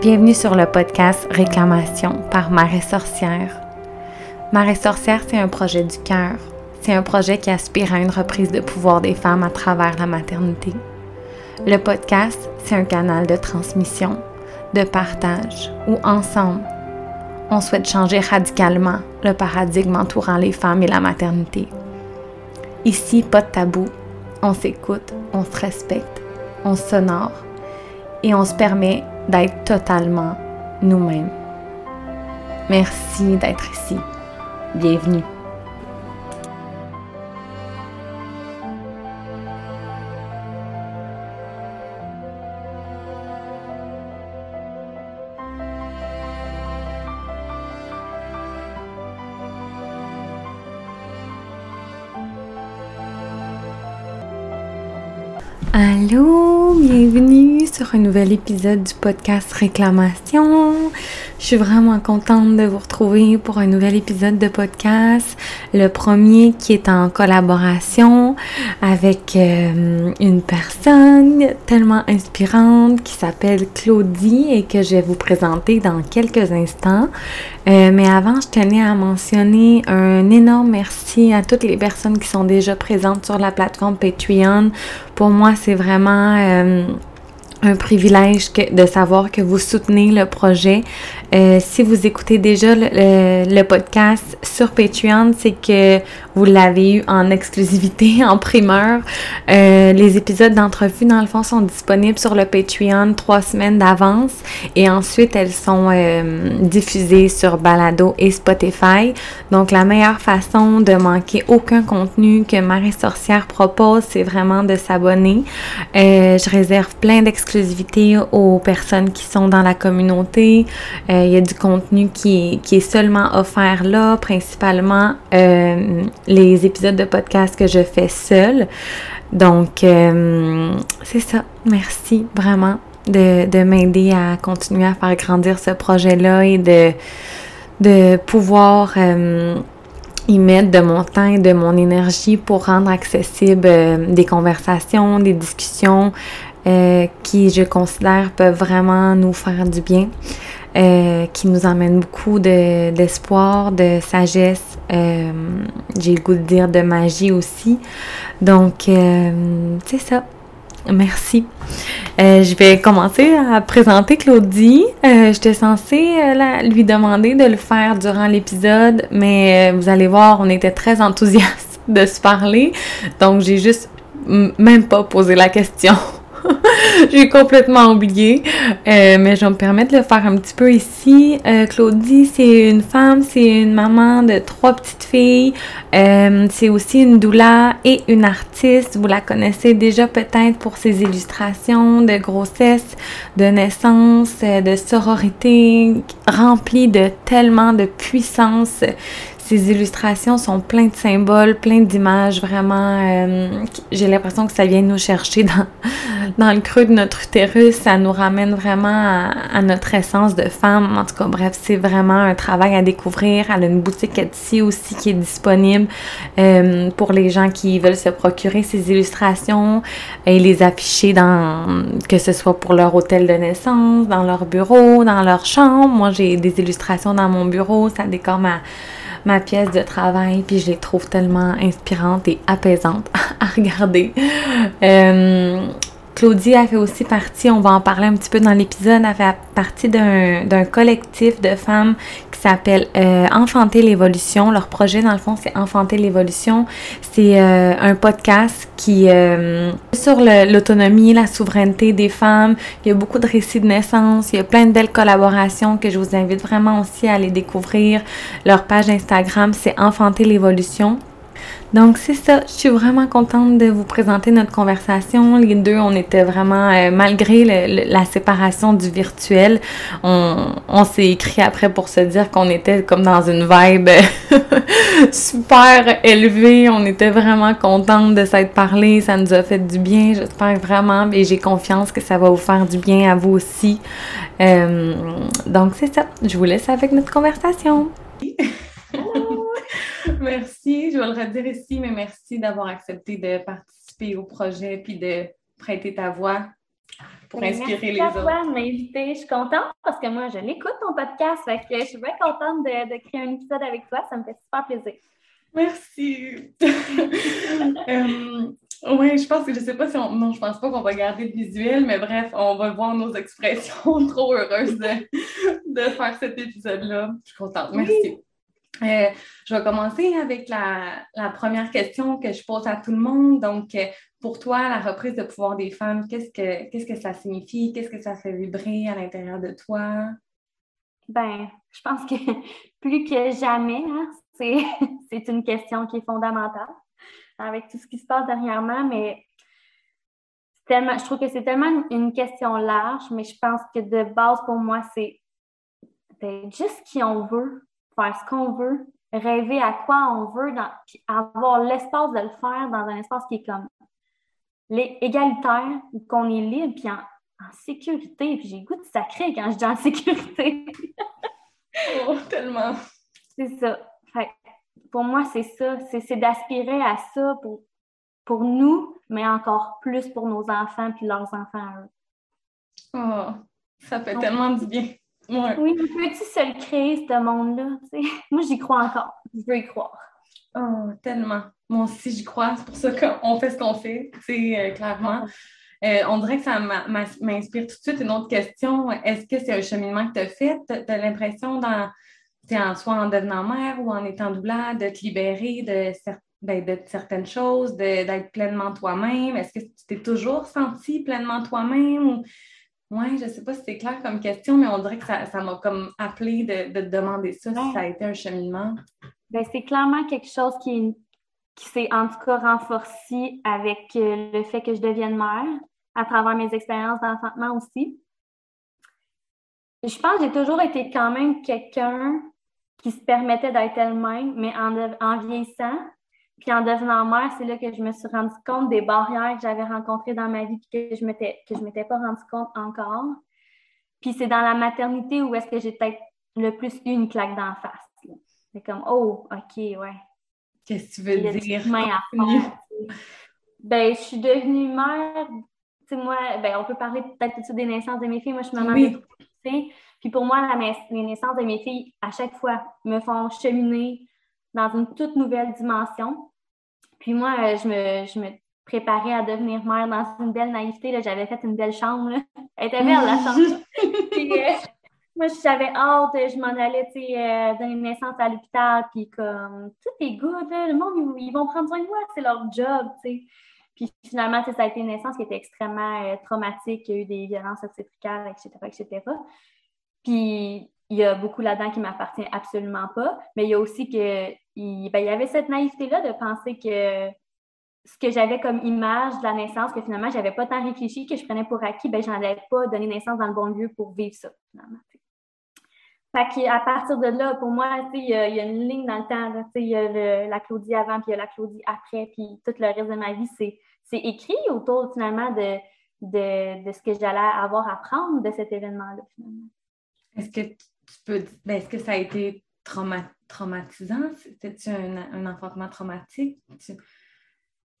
Bienvenue sur le podcast Réclamation par Marais Sorcière. Marais Sorcière, c'est un projet du cœur. C'est un projet qui aspire à une reprise de pouvoir des femmes à travers la maternité. Le podcast, c'est un canal de transmission, de partage, où ensemble, on souhaite changer radicalement le paradigme entourant les femmes et la maternité. Ici, pas de tabou. On s'écoute, on se respecte, on s'honore et on se permet d'être totalement nous-mêmes. Merci d'être ici. Bienvenue. Un nouvel épisode du podcast Réclamation. Je suis vraiment contente de vous retrouver pour un nouvel épisode de podcast. Le premier qui est en collaboration avec euh, une personne tellement inspirante qui s'appelle Claudie et que je vais vous présenter dans quelques instants. Euh, mais avant, je tenais à mentionner un énorme merci à toutes les personnes qui sont déjà présentes sur la plateforme Patreon. Pour moi, c'est vraiment... Euh, un privilège de savoir que vous soutenez le projet. Euh, si vous écoutez déjà le, podcast sur Patreon, c'est que vous l'avez eu en exclusivité, en primeur. Euh, les épisodes d'entrevue, dans le fond, sont disponibles sur le Patreon trois semaines d'avance et ensuite elles sont euh, diffusées sur Balado et Spotify. Donc, la meilleure façon de manquer aucun contenu que Marie Sorcière propose, c'est vraiment de s'abonner. je réserve plein d'exclusivités aux personnes qui sont dans la communauté. Euh, il y a du contenu qui est, seulement offert là, principalement euh, les épisodes de podcast que je fais seule. Donc, euh, c'est ça. Merci vraiment de, m'aider à continuer à faire grandir ce projet-là et de, pouvoir y mettre de mon temps et de mon énergie pour rendre accessible des conversations, des discussions qui, je considère, peuvent vraiment nous faire du bien. Euh, qui nous emmène beaucoup d'espoir, de, sagesse, euh, j'ai le goût de dire de magie aussi. Donc, euh, c'est ça. Merci. je vais commencer à présenter Claudie. J'étais censée lui demander de le faire durant l'épisode, mais vous allez voir, on était très enthousiastes de se parler. Donc, j'ai juste même pas posé la question. J'ai complètement oublié, euh, mais je vais me permettre de le faire un petit peu ici. Euh, Claudie, c'est une femme, c'est une maman de trois petites filles. Euh, c'est aussi une doula et une artiste. Vous la connaissez déjà peut-être pour ses illustrations de grossesse, de naissance, de sororité, remplies de tellement de puissance. Ces illustrations sont pleines de symboles, pleines d'images, vraiment. Euh, j'ai l'impression que ça vient nous chercher dans, dans le creux de notre utérus. Ça nous ramène vraiment à, notre essence de femme. En tout cas, bref, c'est vraiment un travail à découvrir. Elle a une boutique Etsy aussi qui est disponible euh, pour les gens qui veulent se procurer ces illustrations et les afficher dans, que ce soit pour leur hôtel de naissance, dans leur bureau, dans leur chambre. Moi, j'ai des illustrations dans mon bureau. Ça décore ma ma pièce de travail, puis je les trouve tellement inspirantes et apaisantes à regarder. Euh, Claudie a fait aussi partie, on va en parler un petit peu dans l'épisode, a fait partie d'un collectif de femmes qui s'appelle euh, Enfanter l'évolution. Leur projet, dans le fond, c'est Enfanter l'évolution. C'est euh, un podcast qui euh, sur l'autonomie, la souveraineté des femmes. Il y a beaucoup de récits de naissance. Il y a plein de belles collaborations que je vous invite vraiment aussi à aller découvrir. Leur page Instagram, c'est Enfanter l'évolution. Donc c'est ça, je suis vraiment contente de vous présenter notre conversation. Les deux, on était vraiment, euh, malgré la séparation du virtuel, on, s'est écrit après pour se dire qu'on était comme dans une vibe super élevée. On était vraiment contente de s'être parlé, ça nous a fait du bien, j'espère vraiment, et j'ai confiance que ça va vous faire du bien à vous aussi. Euh, donc c'est ça, je vous laisse avec notre conversation. merci, je vais le redire ici, mais merci d'avoir accepté de participer au projet puis de prêter ta voix pour inspirer les autres. Merci à m'inviter. Je suis contente parce que moi, je l'écoute ton podcast. Fait que je suis bien contente de, de, créer un épisode avec toi. Ça me fait super plaisir. Merci. euh, oui, je pense que je sais pas si on. Non, je pense pas qu'on va garder le visuel, mais bref, on va voir nos expressions. Trop heureuse de, de faire cet épisode-là. Je suis contente. Merci. Euh, je vais commencer avec la, première question que je pose à tout le monde. Donc, euh, pour toi, la reprise de pouvoir des femmes, qu'est-ce que, qu'est-ce que ça signifie? Qu'est-ce que ça fait vibrer à l'intérieur de toi? Ben, je pense que plus que jamais, hein, c'est, c'est une question qui est fondamentale avec tout ce qui se passe dernièrement, mais tellement, je trouve que c'est tellement une question large, mais je pense que de base pour moi, c'est juste qui on veut, faire ce qu'on veut, rêver à quoi on veut, dans, avoir l'espace de le faire dans un espace qui est comme égalitaire, où qu'on est libre, puis en, sécurité. Puis j'ai goût de sacré quand je dis en sécurité. oh, tellement. C'est ça. Fait, pour moi, c'est ça. C'est d'aspirer à ça pour, pour nous, mais encore plus pour nos enfants puis leurs enfants à eux. Oh, ça fait tellement du bien. Oui, peux-tu se le créer, ce monde-là? Moi, j'y crois encore. Je veux y croire. Oh, tellement. Moi aussi, j'y crois. C'est pour ça qu'on fait ce qu'on fait, euh, clairement. Euh, on dirait que ça m'inspire tout de suite une autre question. Est-ce que c'est un cheminement que tu as fait? Tu as, l'impression, dans, en, soit en devenant mère ou en étant doula, de te libérer de, ben, de certaines choses, d'être pleinement toi-même? Est-ce que tu t'es toujours senti pleinement toi-même? Oui, je ne sais pas si c'est clair comme question, mais on dirait que ça, m'a comme appelé de, te demander ça, si ça a été un cheminement. Ben, c'est clairement quelque chose qui, qui s'est en tout cas renforcé avec euh, le fait que je devienne mère, à travers mes expériences d'enfantement aussi. Je pense que j'ai toujours été quand même quelqu'un qui se permettait d'être elle-même, mais en, en vieillissant, puis en devenant mère, c'est là que je me suis rendu compte des barrières que j'avais rencontrées dans ma vie et que je je m'étais pas rendu compte encore. Puis c'est dans la maternité où est-ce que j'ai peut-être le plus eu une claque d'en face. C'est comme oh, OK, ouais. Qu'est-ce que tu veux dire? ben, je suis devenue mère. Tu sais, moi, ben, on peut parler peut-être des naissances de mes filles. Moi, je suis maman oui. de Puis pour moi, les naissances de mes filles, à chaque fois, me font cheminer dans une toute nouvelle dimension. Puis moi, euh, je me, je me préparais à devenir mère dans une belle naïveté. J'avais fait une belle chambre. Elle était belle, la chambre. puis, euh, moi, j'avais hâte, je m'en allais euh, donner naissance à l'hôpital. Puis comme, tout est good, le monde, ils, vont prendre soin de moi, c'est leur job. sais. Puis finalement, ça a été une naissance qui était extrêmement traumatique. Il y a eu des violences obstétricales, etc., etc. Puis il y a beaucoup là-dedans qui m'appartient absolument pas, mais il y a aussi que il, ben, il y avait cette naïveté-là de penser que ce que j'avais comme image de la naissance, que finalement, j'avais pas tant réfléchi, que je prenais pour acquis, ben, j'en avais pas donné naissance dans le bon lieu pour vivre ça, finalement. Fait à partir de là, pour moi, il y, a une ligne dans le temps. Il y a la Claudie avant, puis il y a la Claudie après, puis tout le reste de ma vie, c'est écrit autour finalement de, de, de ce que j'allais avoir à prendre de cet événement-là, finalement. Est-ce que ben, est-ce que ça a été traumatisant? C'était-tu un, enfantement traumatique?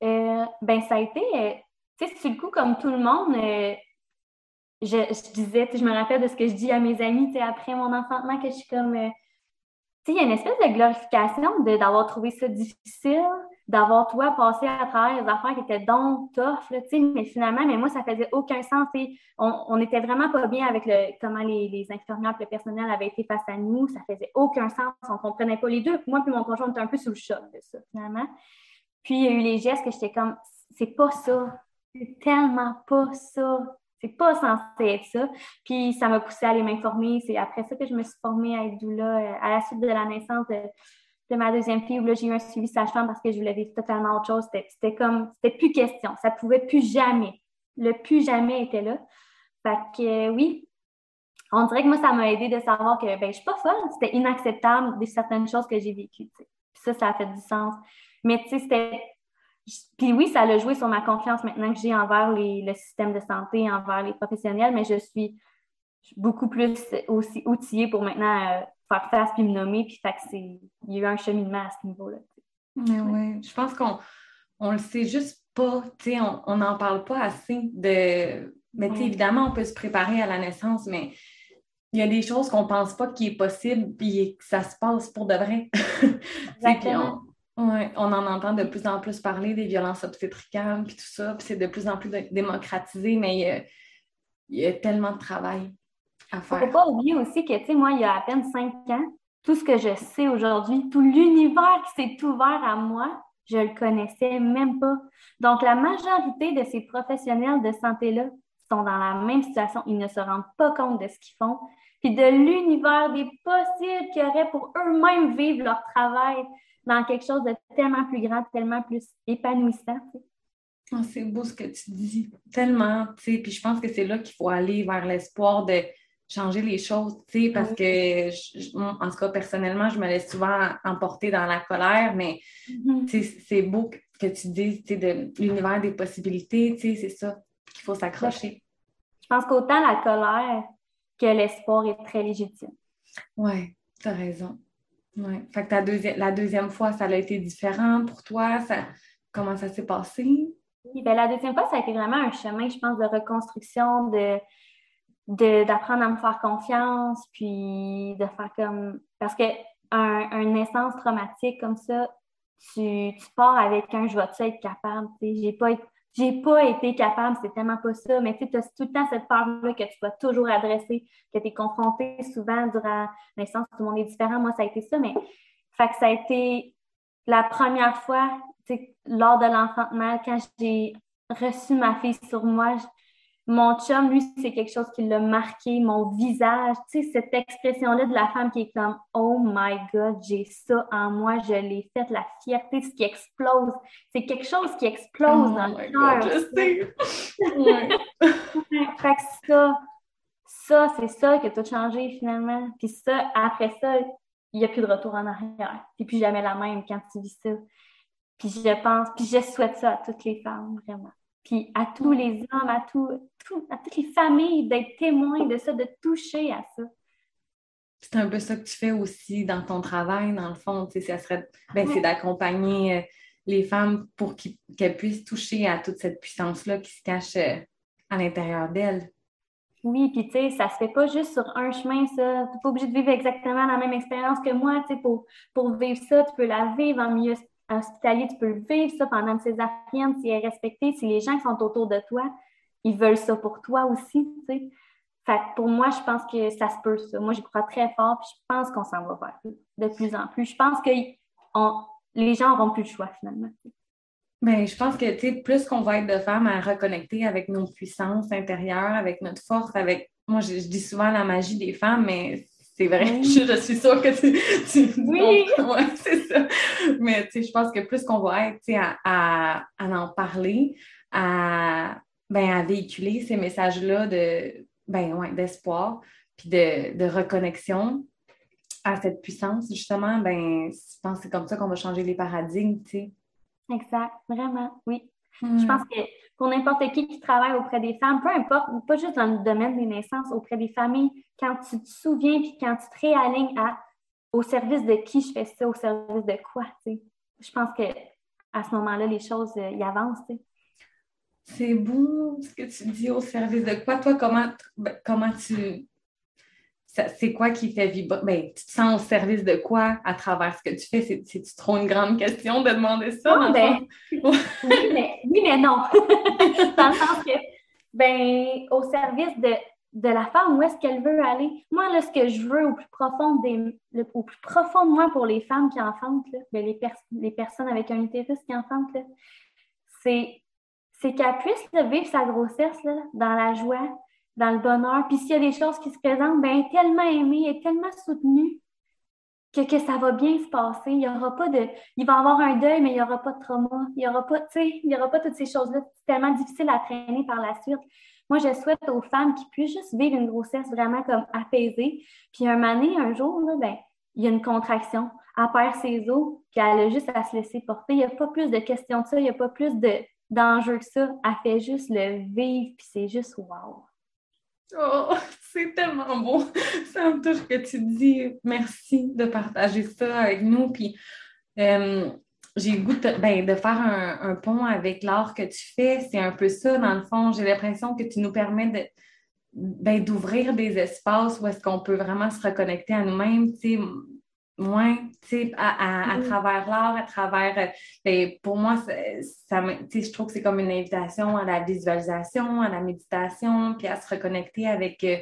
Euh, ben, ça a été, euh, tu sais, c'est le coup, comme tout le monde, euh, je, disais, je me rappelle de ce que je dis à mes amis, tu après mon enfantement, que je suis comme, tu sais, il y a une espèce de glorification d'avoir trouvé ça difficile, d'avoir, toi, passé à travers les affaires qui étaient donc tough, là, mais finalement, mais moi, ça faisait aucun sens. On, on était vraiment pas bien avec comment les, infirmières le personnel avaient été face à nous. Ça faisait aucun sens. On comprenait pas les deux. moi puis mon conjoint, on était un peu sous le choc de ça, finalement. Puis, il y a eu les gestes que j'étais comme, c'est pas ça. C'est tellement pas ça. C'est pas censé être ça. Puis ça m'a poussé à aller m'informer. C'est après ça que je me suis formée à doula euh, à la suite de la naissance de, de ma deuxième fille où là, j'ai eu un suivi sage-femme parce que je voulais vivre totalement autre chose. C'était comme, c'était plus question. Ça pouvait plus jamais. Le plus jamais était là. Fait que oui, on dirait que moi, ça m'a aidé de savoir que ben, je suis pas folle. C'était inacceptable de certaines choses que j'ai vécues. Puis ça, ça a fait du sens. Mais tu sais, c'était. Puis oui, ça a joué sur ma confiance maintenant que j'ai envers les, le système de santé, envers les professionnels, mais je suis beaucoup plus aussi outillée pour maintenant euh, faire face puis me nommer. Puis fait que c'est. Il y a eu un cheminement à ce niveau-là. Mais oui, je pense qu'on on le sait juste pas, tu sais, on n'en parle pas assez de, Mais évidemment, on peut se préparer à la naissance, mais il y a des choses qu'on ne pense pas qu'il est possible, puis que ça se passe pour de vrai. Exactement. on, on en entend de plus en plus parler des violences obstétricales, puis tout ça, puis c'est de plus en plus démocratisé, mais il y a, tellement de travail. Il ne faut pas oublier aussi que, tu sais, moi, il y a à peine cinq ans, tout ce que je sais aujourd'hui, tout l'univers qui s'est ouvert à moi, je ne le connaissais même pas. Donc, la majorité de ces professionnels de santé-là sont dans la même situation. Ils ne se rendent pas compte de ce qu'ils font, puis de l'univers des possibles qu'ils auraient pour eux-mêmes vivre leur travail dans quelque chose de tellement plus grand, tellement plus épanouissant. Ah, c'est beau ce que tu dis, tellement, tu sais, puis je pense que c'est là qu'il faut aller vers l'espoir de changer les choses, tu sais, parce que, en tout cas, personnellement, je me laisse souvent emporter dans la colère, mais mm-hmm. c'est beau que tu dises, tu sais, de l'univers des possibilités, tu sais, c'est ça qu'il faut s'accrocher. Je pense qu'autant la colère que l'espoir est très légitime. Oui, tu as raison. Ouais. Fait que ta la deuxième fois, ça a été différent pour toi? Ça... Comment ça s'est passé? Oui, bien, la deuxième fois, ça a été vraiment un chemin, je pense, de reconstruction, de d'apprendre à me faire confiance, puis de faire comme... Parce que un, naissance traumatique comme ça, tu, tu pars avec un « je vais-tu être capable? » J'ai pas, j'ai pas été capable, c'est tellement pas ça, mais tu as tout le temps cette peur-là que tu vas toujours adresser, que tu es confronté souvent durant la naissance, tout le monde est différent. Moi, ça a été ça, mais ça a été la première fois, lors de l'enfantement, quand j'ai reçu ma fille sur moi, mon chum, lui, c'est quelque chose qui l'a marqué, mon visage, tu sais, cette expression-là de la femme qui est comme Oh my God, j'ai ça en moi, je l'ai fait, la fierté, ce qui explose. C'est quelque chose qui explose oh dans le cœur. Fait que ça, ça, c'est ça qui a tout changé finalement. Puis ça, après ça, il n'y a plus de retour en arrière. Puis plus jamais la même quand tu vis ça. Puis je pense, puis je souhaite ça à toutes les femmes, vraiment puis à tous les hommes, à, tout, à toutes les familles, d'être témoins de ça, de toucher à ça. C'est un peu ça que tu fais aussi dans ton travail, dans le fond, tu sais, ça serait, ben, c'est d'accompagner euh, les femmes pour qu'elles puissent toucher à toute cette puissance-là qui se cache euh, à l'intérieur d'elles. Oui, puis tu sais, ça se fait pas juste sur un chemin, ça. Tu n'es pas obligé de vivre exactement la même expérience que moi, tu sais, pour, pour vivre ça, tu peux la vivre en milieu hospitalier, tu peux le vivre ça pendant une césarienne, si elle est respectée, si les gens qui sont autour de toi, ils veulent ça pour toi aussi, tu sais. Pour moi, je pense que ça se peut, ça. Moi, j'y crois très fort, puis je pense qu'on s'en va vers de plus en plus. Je pense que les gens n'auront plus le choix, finalement. Bien, je pense que, tu plus qu'on va être de femmes à reconnecter avec nos puissances intérieures, avec notre force, avec... Moi, je dis souvent la magie des femmes, mais c'est vrai, je, suis sûre que tu. oui! Oui, c'est ça. Mais tu sais, je pense que plus qu'on va être à, à, à, en parler, à, ben, à véhiculer ces messages-là de ben, ouais, d'espoir, puis de, de, reconnexion à cette puissance, justement, ben, je pense que c'est comme ça qu'on va changer les paradigmes, tu sais. Exact, vraiment, oui. Je pense que pour n'importe qui qui travaille auprès des femmes, peu importe, pas juste dans le domaine des naissances, auprès des familles, quand tu te souviens puis quand tu te réalignes à au service de qui je fais ça, au service de quoi, tu sais. Je pense que à ce moment-là, les choses euh, y avancent. C'est beau ce que tu dis au service de quoi. Toi, comment, ben, comment tu c'est quoi qui fait vibrer? Ben, tu te sens au service de quoi à travers ce que tu fais? C'est-tu trop une grande question de demander ça? Ah, ben, oui, mais, oui, mais non. dans le sens que, ben, au service de, de la femme, où est-ce qu'elle veut aller? Moi, là, ce que je veux au plus profond, des, au plus profond de moi pour les femmes qui enfantent, là, ben, les, les personnes avec un utérus qui enfantent, c'est qu'elle puisse vivre sa grossesse là, dans la joie, dans le bonheur. Puis s'il y a des choses qui se présentent, ben, tellement aimée, et tellement soutenue que, que, ça va bien se passer. Il y aura pas de. Il va y avoir un deuil, mais il n'y aura pas de trauma. Il n'y aura pas, tu sais, il y aura pas toutes ces choses-là. C'est tellement difficile à traîner par la suite. Moi, je souhaite aux femmes qui puissent juste vivre une grossesse vraiment comme apaisée. Puis un moment un jour, là, ben, il y a une contraction. Elle perd ses os, puis elle a juste à se laisser porter. Il n'y a pas plus de questions de ça, il n'y a pas plus d'enjeux que ça. Elle fait juste le vivre, puis c'est juste wow. Oh, c'est tellement beau. Ça me touche que tu dis merci de partager ça avec nous. Puis, euh, j'ai le goût de, ben, faire un, pont avec l'art que tu fais. C'est un peu ça, dans le fond. J'ai l'impression que tu nous permets ben, d'ouvrir des espaces où est-ce qu'on peut vraiment se reconnecter à nous-mêmes. Moins, à, à, travers l'art, à travers. Euh, ben, pour moi, ça, je trouve que c'est comme une invitation à la visualisation, à la méditation, puis à se reconnecter avec euh,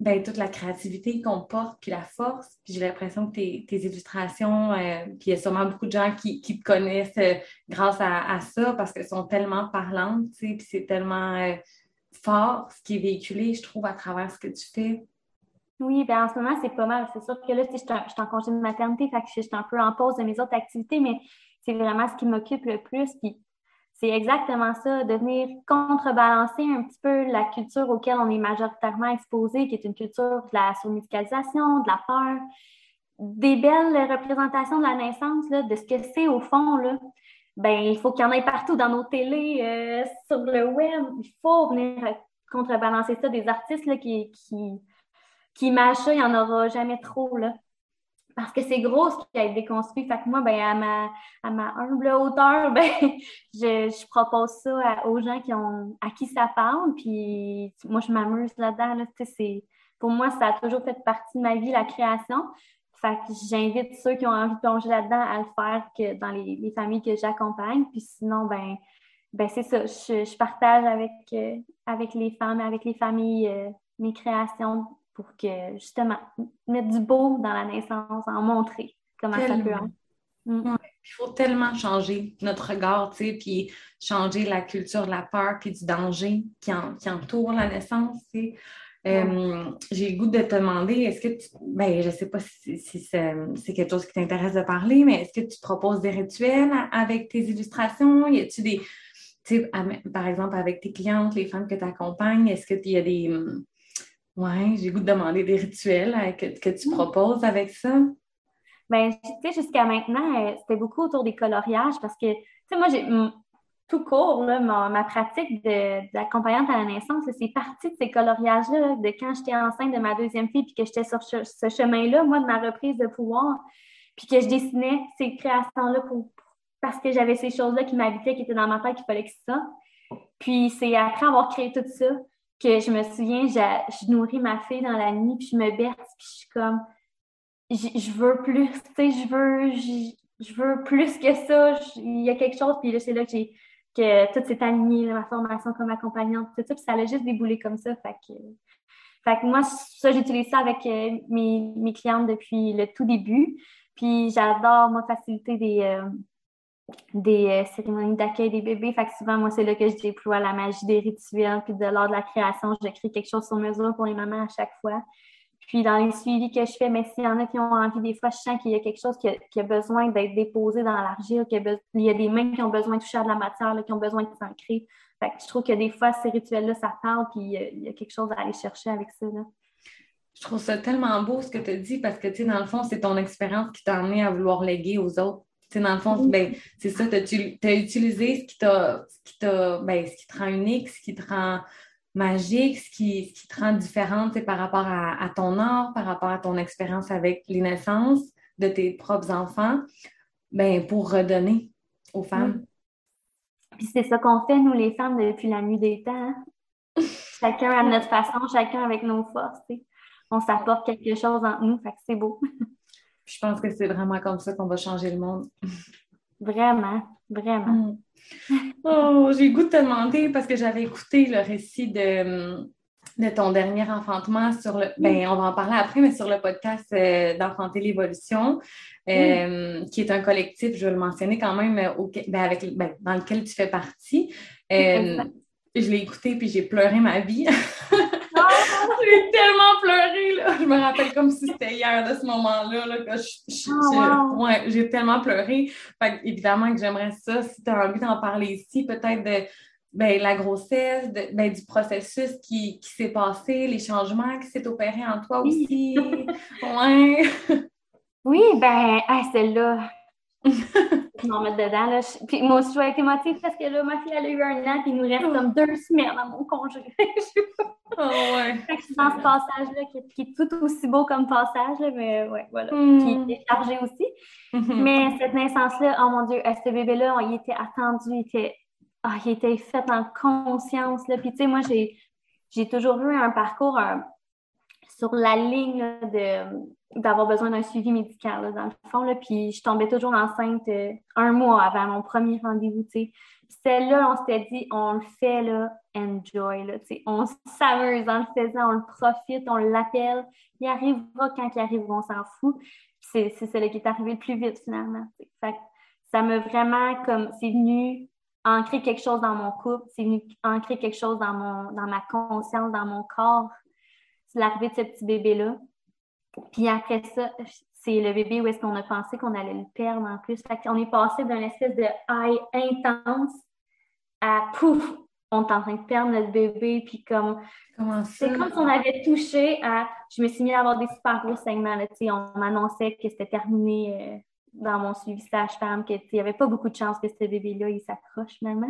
ben, toute la créativité qu'on porte, puis la force. Puis j'ai l'impression que tes, illustrations, euh, puis il y a sûrement beaucoup de gens qui, te connaissent euh, grâce à, ça parce qu'elles sont tellement parlantes, puis c'est tellement euh, fort ce qui est véhiculé, je trouve, à travers ce que tu fais. Oui, bien en ce moment, c'est pas mal. C'est sûr que là, je suis en congé de maternité, fait que je suis un peu en pause de mes autres activités, mais c'est vraiment ce qui m'occupe le plus. Puis c'est exactement ça, de venir contrebalancer un petit peu la culture auquel on est majoritairement exposé, qui est une culture de la surmédicalisation, de la peur, des belles représentations de la naissance, de ce que c'est au fond. Là. Ben, il faut qu'il y en ait partout dans nos télés, euh, sur le web. Il faut venir contrebalancer ça. Des artistes là, qui, qui ça, il n'y en aura jamais trop. Là parce que c'est gros ce qui a été déconstruit. Fait que moi, ben, à, ma, à ma humble hauteur, ben, je, je, propose ça aux gens qui ont, à qui ça parle. Puis moi, je m'amuse là-dedans. Là, pour moi, ça a toujours fait partie de ma vie, la création. Fait que j'invite ceux qui ont envie de plonger là-dedans à le faire que dans les, les familles que j'accompagne. Puis sinon, ben, ben c'est ça. Je, je partage avec, euh, avec les femmes, avec les familles, euh, mes créations pour que justement mettre du beau dans la naissance, en montrer comment ça peut être. Mm. il faut tellement changer notre regard, tu sais, puis changer la culture de la peur puis du danger qui, entoure la naissance, tu sais. Euh, j'ai le goût de te demander, est-ce que tu, ben, je ne sais pas si, c'est quelque chose qui t'intéresse de parler, mais est-ce que tu proposes des rituels avec tes illustrations? Y a-tu des, tu sais, par exemple, avec tes clientes, les femmes que tu accompagnes, est-ce qu'il y a des, oui, j'ai goût de demander des rituels hein, que, tu mm. proposes avec ça. Bien, tu sais, jusqu'à maintenant, euh, c'était beaucoup autour des coloriages parce que, tu sais, moi, j'ai tout court, là, ma, pratique d'accompagnante à la naissance, c'est parti de ces coloriages-là, de quand j'étais enceinte de ma deuxième fille, puis que j'étais sur ce, chemin-là, moi, de ma reprise de pouvoir, puis que je dessinais ces créations-là pour, parce que j'avais ces choses-là qui m'habitaient, qui étaient dans ma tête, qu'il fallait que ça. Puis c'est après avoir créé tout ça que je me souviens, je, nourris ma fille dans la nuit, puis je me berce, puis je suis comme, je veux plus, tu sais, je veux, je, veux plus que ça, il y a quelque chose, puis là, c'est là que j'ai, que tout s'est aligné, ma formation comme accompagnante, tout ça, puis ça a juste déboulé comme ça, fait que, fait que moi, ça, j'utilise ça avec euh, mes, mes clientes depuis le tout début, puis j'adore, moi, faciliter des... Euh, des euh, cérémonies d'accueil des bébés. Fait que souvent, moi, c'est là que je déploie la magie des rituels, puis de l'art de la création, je crée quelque chose sur mesure pour les mamans à chaque fois. Puis dans les suivis que je fais, mais s'il y en a qui ont envie, des fois, je sens qu'il y a quelque chose qui a, besoin d'être déposé dans l'argile, qu'il y, a des mains qui ont besoin de toucher à de la matière, qui ont besoin de s'ancrer. Fait que je trouve que des fois, ces rituels-là, ça parle, puis il y, a, quelque chose à aller chercher avec ça. Je trouve ça tellement beau ce que tu dis parce que, tu sais, dans le fond, c'est ton expérience qui t'a amené à vouloir léguer aux autres dans le fond, ben, c'est ça, tu as, utilisé ce qui, t'a, ben, ce qui te rend unique, ce qui te rend magique, ce qui, ce qui te rend différente par rapport à, ton art, par rapport à ton expérience avec les naissances de tes propres enfants, ben, pour redonner aux femmes. Puis c'est ça qu'on fait, nous, les femmes, depuis la nuit des temps. Hein. chacun à notre façon, chacun avec nos forces. On s'apporte quelque chose en nous, fait que c'est beau. je pense que c'est vraiment comme ça qu'on va changer le monde. Vraiment, vraiment. Mm. Oh, j'ai goût de te demander parce que j'avais écouté le récit de, de ton dernier enfantement sur le. Ben, on va en parler après, mais sur le podcast euh, d'Enfanter l'évolution, euh, qui est un collectif, je vais le mentionner quand même, ben, avec, ben, dans lequel tu fais partie. Euh, je l'ai écouté puis j'ai pleuré ma vie. j'ai tellement pleuré. Je me rappelle comme si c'était hier de ce moment-là, là, que oh, ouais, j'ai tellement pleuré. Fait évidemment que j'aimerais ça, si tu as envie d'en parler ici, peut-être de ben, la grossesse, ben, du processus qui, qui s'est passé, les changements qui s'est opéré en toi aussi. ouais. Oui, ben, celle-là. pu m'en mettre dedans. Là. Puis moi aussi, je vais être émotive parce que là, ma fille, elle a eu un an, puis il nous reste comme deux semaines à mon congé. oh, ouais. dans ce passage-là, qui, est tout aussi beau comme passage, là, mais ouais, voilà. Mm. Puis est chargé aussi. Mm-hmm. Mais cette naissance-là, oh mon Dieu, ce bébé-là, il était attendu, il était, oh, il était fait en conscience. Là. Puis tu sais, moi, j'ai, j'ai toujours eu un parcours sur la ligne de d'avoir besoin d'un suivi médical, dans le fond. Là, puis je tombais toujours enceinte euh, un mois avant mon premier rendez-vous. Celle-là, on s'était dit, on le fait, là, enjoy. Là, on s'amuse en le faisant, on le profite, on l'appelle. Il arrivera quand il arrivera, on s'en fout. C'est celle qui est arrivé le plus vite, finalement. Ça m'a vraiment, comme, c'est venu ancrer quelque chose dans mon couple, c'est venu ancrer quelque chose dans, mon, dans ma conscience, dans mon corps. C'est l'arrivée de ce petit bébé-là. Puis après ça, c'est le bébé où est-ce qu'on a pensé qu'on allait le perdre en plus. Fait qu'on est passé d'une espèce de high intense à pouf, on est en train de perdre notre bébé. Puis comme. C'est comme si on avait touché à. Je me suis mis à avoir des super gros saignements. Là, on m'annonçait que c'était terminé euh, dans mon suivi sage-femme, qu'il n'y avait pas beaucoup de chance que ce bébé-là, il s'accroche finalement.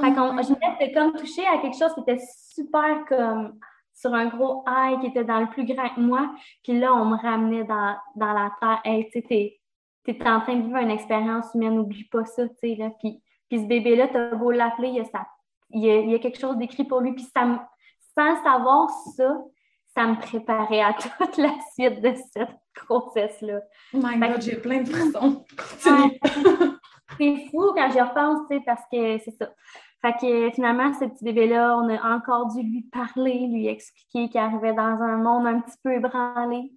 Fait qu'on, je me comme touché à quelque chose qui était super comme sur un gros high qui était dans le plus grand que moi. Puis là, on me ramenait dans, la terre. Hey, tu sais, t'es en train de vivre une expérience humaine, n'oublie pas ça, tu sais, là. Puis, puis ce bébé-là, t'as beau l'appeler, il y, a il, y a, quelque chose d'écrit pour lui. Puis ça sans savoir ça, ça me préparait à toute la suite de cette grossesse-là. Oh my God, j'ai plein de frissons. c'est fou quand j'y repense, tu sais, parce que c'est ça. Fait que finalement, ce petit bébé-là, on a encore dû lui parler, lui expliquer qu'il arrivait dans un monde un petit peu ébranlé,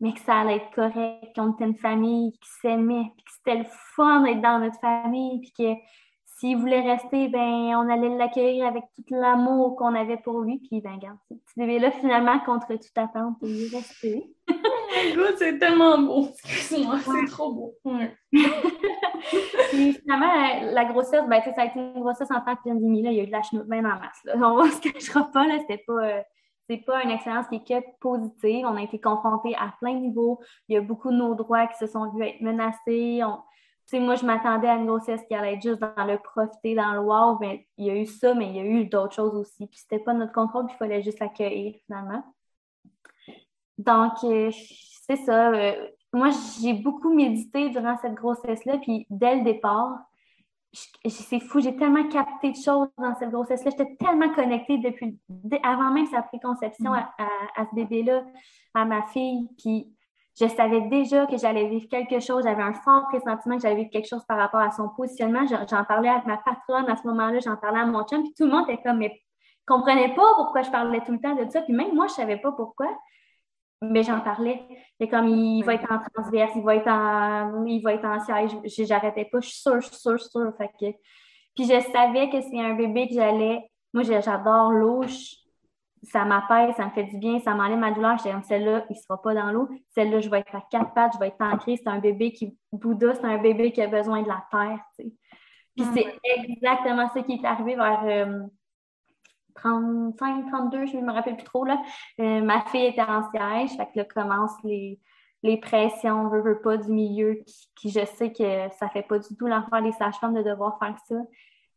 mais que ça allait être correct, qu'on était une famille qui s'aimait, puis que c'était le fun d'être dans notre famille, puis que s'il voulait rester, ben on allait l'accueillir avec tout l'amour qu'on avait pour lui. Puis, ben, regarde, ce petit bébé-là, finalement, contre toute attente, il est resté. c'est tellement beau! Excuse-moi, c'est trop beau. puis, finalement, la grossesse, ben, ça a été une grossesse en tant que pandémie. Là. Il y a eu de la chenoute bien en masse. Là. On ne se cachera pas, là, c'était pas. Euh, c'est pas une expérience qui est que positive. On a été confrontés à plein de niveaux. Il y a beaucoup de nos droits qui se sont vus être menacés. On, sais, moi, je m'attendais à une grossesse qui allait être juste dans le profiter, dans le wow, mais il y a eu ça, mais il y a eu d'autres choses aussi. Puis c'était pas notre contrôle, puis il fallait juste l'accueillir finalement. Donc, euh, c'est ça. Euh, moi, j'ai beaucoup médité durant cette grossesse-là, puis dès le départ, c'est fou, j'ai tellement capté de choses dans cette grossesse-là. J'étais tellement connectée depuis avant même sa préconception mm. à, à ce bébé-là, à ma fille. Puis je savais déjà que j'allais vivre quelque chose. J'avais un fort pressentiment que j'allais vivre quelque chose par rapport à son positionnement. J'en parlais avec ma patronne à ce moment-là, j'en parlais à mon chum, puis tout le monde était comme, mais comprenait pas pourquoi je parlais tout le temps de ça. Puis même moi, je savais pas pourquoi, mais j'en parlais. C'est comme, il va être en transverse, il va être en, il va être en siège. J'arrêtais pas, je suis sûre, je suis sûre, je suis sûre. Fait que... Puis je savais que c'est un bébé que j'allais. Moi, j'adore l'eau ça m'apaise, ça me fait du bien, ça m'enlève ma douleur. Celle-là, il ne sera pas dans l'eau. Celle-là, je vais être à quatre pattes, je vais être ancrée. C'est un bébé qui, Bouddha, c'est un bébé qui a besoin de la terre. Puis mm. c'est exactement ce qui est arrivé vers 35, euh, 32, je ne me rappelle plus trop. Là. Euh, ma fille était en siège, fait que là commencent les, les pressions, veut, veut pas, du milieu, qui, je sais que ça fait pas du tout l'enfant les sages-femmes de devoir faire ça.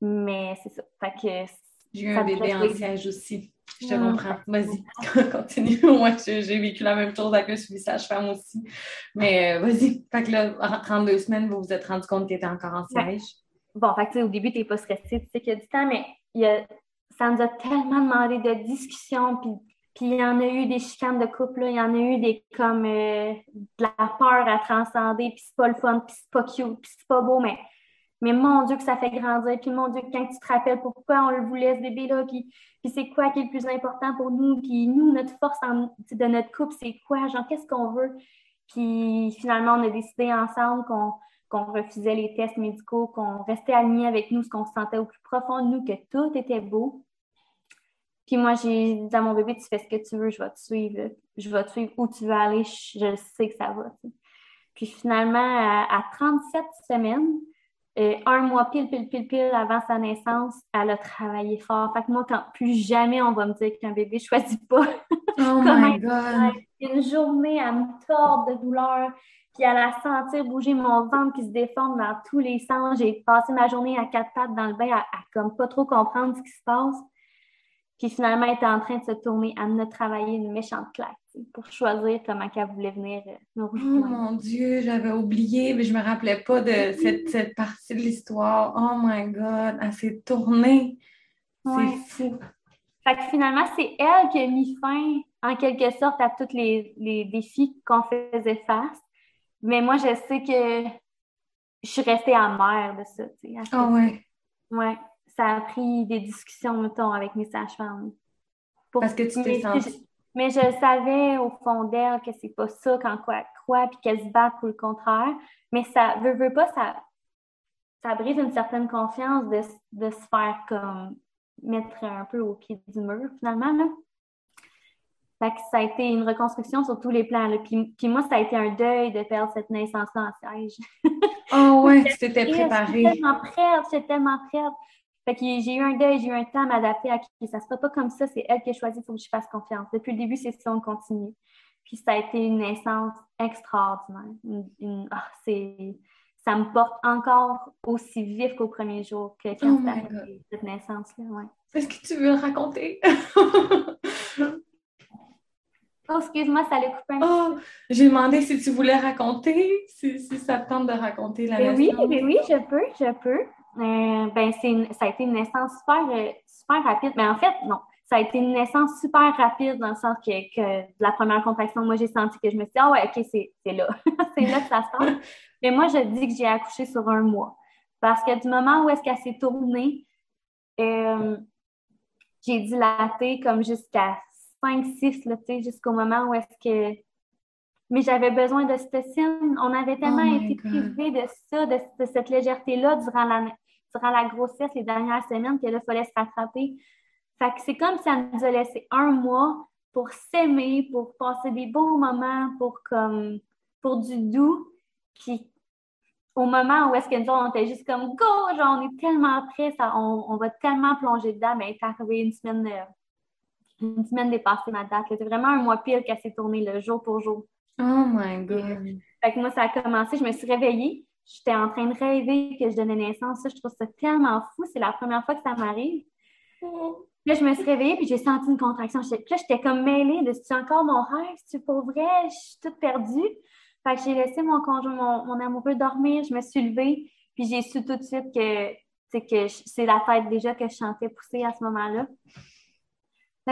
Mais c'est ça. Fait que j'ai eu un bébé en siège aussi. Je te comprends. Vas-y, continue. Moi, j'ai vécu la même chose avec un suivi sage-femme aussi. Mais euh, vas-y. Fait que là, en 32 semaines, vous vous êtes rendu compte qu'il était encore en siège. Bon, fait que au début, tu n'es pas stressé, tu sais qu'il y a du temps, mais il y a, ça nous a tellement demandé de discussions, puis puis il y en a eu des chicanes de couple, il y en a eu des comme euh, de la peur à transcender, puis c'est pas le fun, puis c'est pas cute, puis c'est pas beau, mais mais mon Dieu, que ça fait grandir. Puis mon Dieu, quand tu te rappelles pourquoi on le voulait, ce bébé-là, puis, puis c'est quoi qui est le plus important pour nous, puis nous, notre force de notre couple, c'est quoi? Genre, qu'est-ce qu'on veut? Puis finalement, on a décidé ensemble qu'on refusait les tests médicaux, qu'on restait alignés avec nous, ce qu'on sentait au plus profond de nous, que tout était beau. Puis moi, j'ai dit à mon bébé, tu fais ce que tu veux, je vais te suivre. Je vais te suivre où tu veux aller, je, sais que ça va. Puis finalement, à 37 semaines, un mois pile, pile, pile, pile avant sa naissance, elle a travaillé fort. Fait que moi, quand plus jamais on va me dire qu'un bébé ne choisit pas. Oh my God! Une journée à me tordre de douleur. puis à la sentir bouger mon ventre qui se déforme dans tous les sens. J'ai passé ma journée à quatre pattes dans le bain à, comme pas trop comprendre ce qui se passe. Puis finalement, elle était en train de se tourner à me travailler une méchante claque pour choisir comment elle voulait venir euh, nous Oh mon Dieu, j'avais oublié, mais je me rappelais pas de cette, partie de l'histoire. Oh my God, elle s'est tournée. C'est fou. Fait que finalement, c'est elle qui a mis fin, en quelque sorte, à tous les, les défis qu'on faisait face. Mais moi, je sais que je suis restée amère de ça. Ah oh, ouais. Ouais. Ça a pris des discussions, mettons, avec mes sages-femmes. Parce que tu t'es sentie. Mais je savais au fond d'elle que c'est pas ça quand quoi elle croit, puis qu'elle se bat pour le contraire. Mais ça veut, veut pas, ça, ça brise une certaine confiance de, de se faire comme mettre un peu au pied du mur, finalement. Là. Fait que ça a été une reconstruction sur tous les plans. Puis, puis, moi, ça a été un deuil de perdre cette naissance-là en siège. Oh ouais, tu t'étais préparée. J'étais tellement prête, j'étais tellement prête. Fait que j'ai eu un deuil, j'ai eu un temps à m'adapter à qui ça se passe pas comme ça, c'est elle qui a choisi, il faut que je fasse confiance. Depuis le début, c'est ça, on continue. Puis ça a été une naissance extraordinaire. Ah, c'est ça me porte encore aussi vif qu'au premier jour que quand oh cette naissance-là. Ouais. Est-ce que tu veux raconter? oh, excuse-moi, ça allait couper un oh, J'ai demandé si tu voulais raconter, si, si ça te tente de raconter la ben naissance. Oui, oui, je peux, je peux. Euh, ben, ça a été une naissance super, euh, super rapide. Mais en fait, non. Ça a été une naissance super rapide dans le sens que, que la première contraction, moi, j'ai senti que je me suis dit, ah ouais, OK, c'est là. c'est là que ça se passe. Mais moi, je dis que j'ai accouché sur un mois. Parce que du moment où est-ce qu'elle s'est tournée, euh, j'ai dilaté comme jusqu'à 5-6, jusqu'au moment où est-ce que mais j'avais besoin de d'ocytocine. On avait tellement oh été privés de ça, de, cette légèreté-là durant la, durant la grossesse, les dernières semaines, qu'il fallait se rattraper. Fait que c'est comme si elle nous a laissé un mois pour s'aimer, pour passer des bons moments, pour comme pour du doux. Puis au moment où est-ce que nous on était juste comme go, genre on est tellement prêts, ça, on, va tellement plonger dedans, mais est arrivée une semaine, euh, une semaine dépassée ma date. C'était vraiment un mois pile qu'elle s'est tournée le jour pour jour. Oh my God! Fait que moi, ça a commencé, je me suis réveillée. J'étais en train de rêver que je donnais naissance. Ça, je trouve ça tellement fou. C'est la première fois que ça m'arrive. Oh. Là, je me suis réveillée puis j'ai senti une contraction. Puis là, j'étais comme mêlée de c'est encore mon rêve, c'est pour vrai, je suis toute perdue. Fait que j'ai laissé mon conjoint, mon, mon, amoureux dormir, je me suis levée, puis j'ai su tout de suite que, que c'est la tête déjà que je chantais pousser à ce moment-là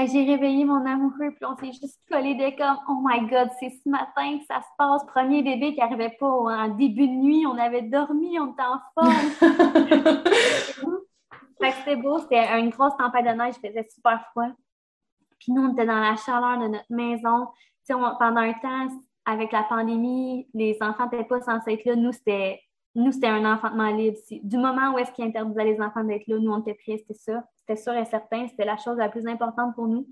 j'ai réveillé mon amoureux, puis on s'est juste collé des comme Oh my God, c'est ce matin que ça se passe. Premier bébé qui n'arrivait pas en début de nuit, on avait dormi, on était en forme. c'était beau, c'était une grosse tempête de neige, il faisait super froid. Puis nous, on était dans la chaleur de notre maison. pendant un temps, avec la pandémie, les enfants n'étaient pas censés être là. Nous, c'était nous, c'était un enfantement libre. Du moment où est-ce qu'ils interdisaient les enfants d'être là, nous, on était prêts, c'était ça. C'était sûr et certain. C'était la chose la plus importante pour nous.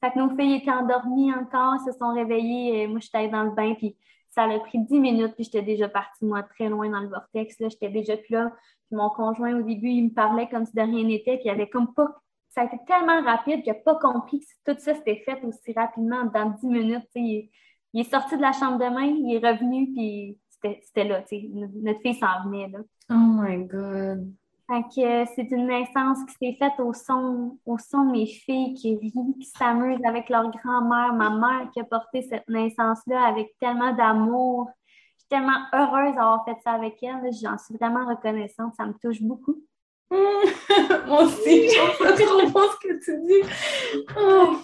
Fait que nos filles étaient endormies encore, se sont réveillées. Et moi, j'étais dans le bain, puis ça a pris dix minutes, puis j'étais déjà partie, moi, très loin dans le vortex. Là, j'étais déjà plus là. Puis mon conjoint, au début, il me parlait comme si de rien n'était, puis il avait comme pas. Ça a été tellement rapide qu'il n'a pas compris que tout ça s'était fait aussi rapidement, dans dix minutes. Il, il est sorti de la chambre de bain, il est revenu, puis c'était là, notre fille s'en venait, là. Oh my God! Fait que c'est une naissance qui s'est faite au son, au son de mes filles qui rient, qui s'amusent avec leur grand-mère, ma mère qui a porté cette naissance-là avec tellement d'amour. Je suis tellement heureuse d'avoir fait ça avec elle. J'en suis vraiment reconnaissante. Ça me touche beaucoup. Moi aussi, j'en trop bon ce que tu dis. Oh.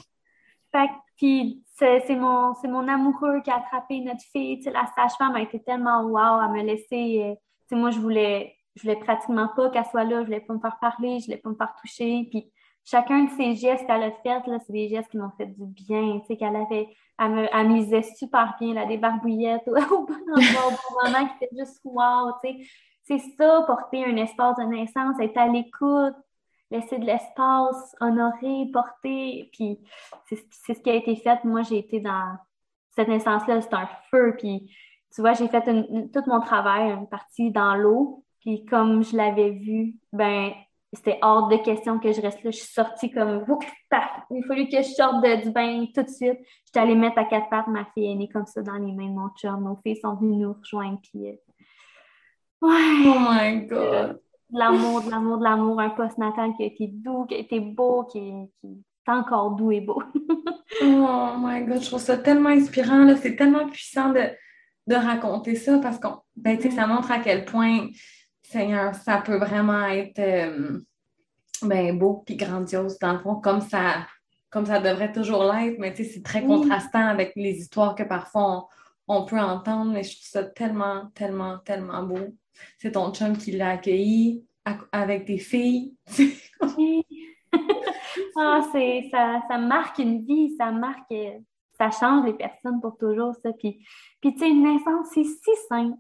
Fait que, puis c'est mon, mon amoureux qui a attrapé notre fille. la sage-femme a été tellement wow à me laisser. Euh, moi, je voulais, je voulais pratiquement pas qu'elle soit là. Je voulais pas me faire parler, je voulais pas me faire toucher. Puis chacun de ces gestes qu'elle a fait, c'est des gestes qui m'ont fait du bien. Tu sais, qu'elle avait, elle me, super bien, là, des barbouillettes au, bon endroit, au bon moment, qui était juste wow. Tu sais. C'est ça, porter un espace de naissance, être à l'écoute, laisser de l'espace, honorer, porter. Puis c'est ce qui a été fait. Moi, j'ai été dans cette naissance-là, c'est un feu. Puis tu vois, j'ai fait tout mon travail, une partie dans l'eau. Puis comme je l'avais vu, ben c'était hors de question que je reste là. Je suis sortie comme, il a fallu que je sorte de, du bain tout de suite. J'étais allée mettre à quatre pattes ma fille aînée comme ça dans les mains de mon chum. Nos filles sont venues nous rejoindre. Puis, euh, ouais. Oh my God. l'amour, de l'amour, de l'amour. Un post-natal qui a été doux, qui a été beau, qui, est encore doux et beau. oh my God, je trouve ça tellement inspirant. C'est tellement puissant de, de raconter ça parce que ben, ça montre à quel point Seigneur, ça peut vraiment être euh, ben, beau puis grandiose, dans le fond, comme ça, comme ça devrait toujours l'être, mais c'est très contrastant avec les histoires que parfois on, peut entendre, mais je trouve ça tellement, tellement, tellement beau. C'est ton chum qui l'a accueilli avec tes filles. ah, ça, ça marque une vie, ça marque, ça change les personnes pour toujours, ça. Puis, puis tu sais, une naissance, c'est si simple.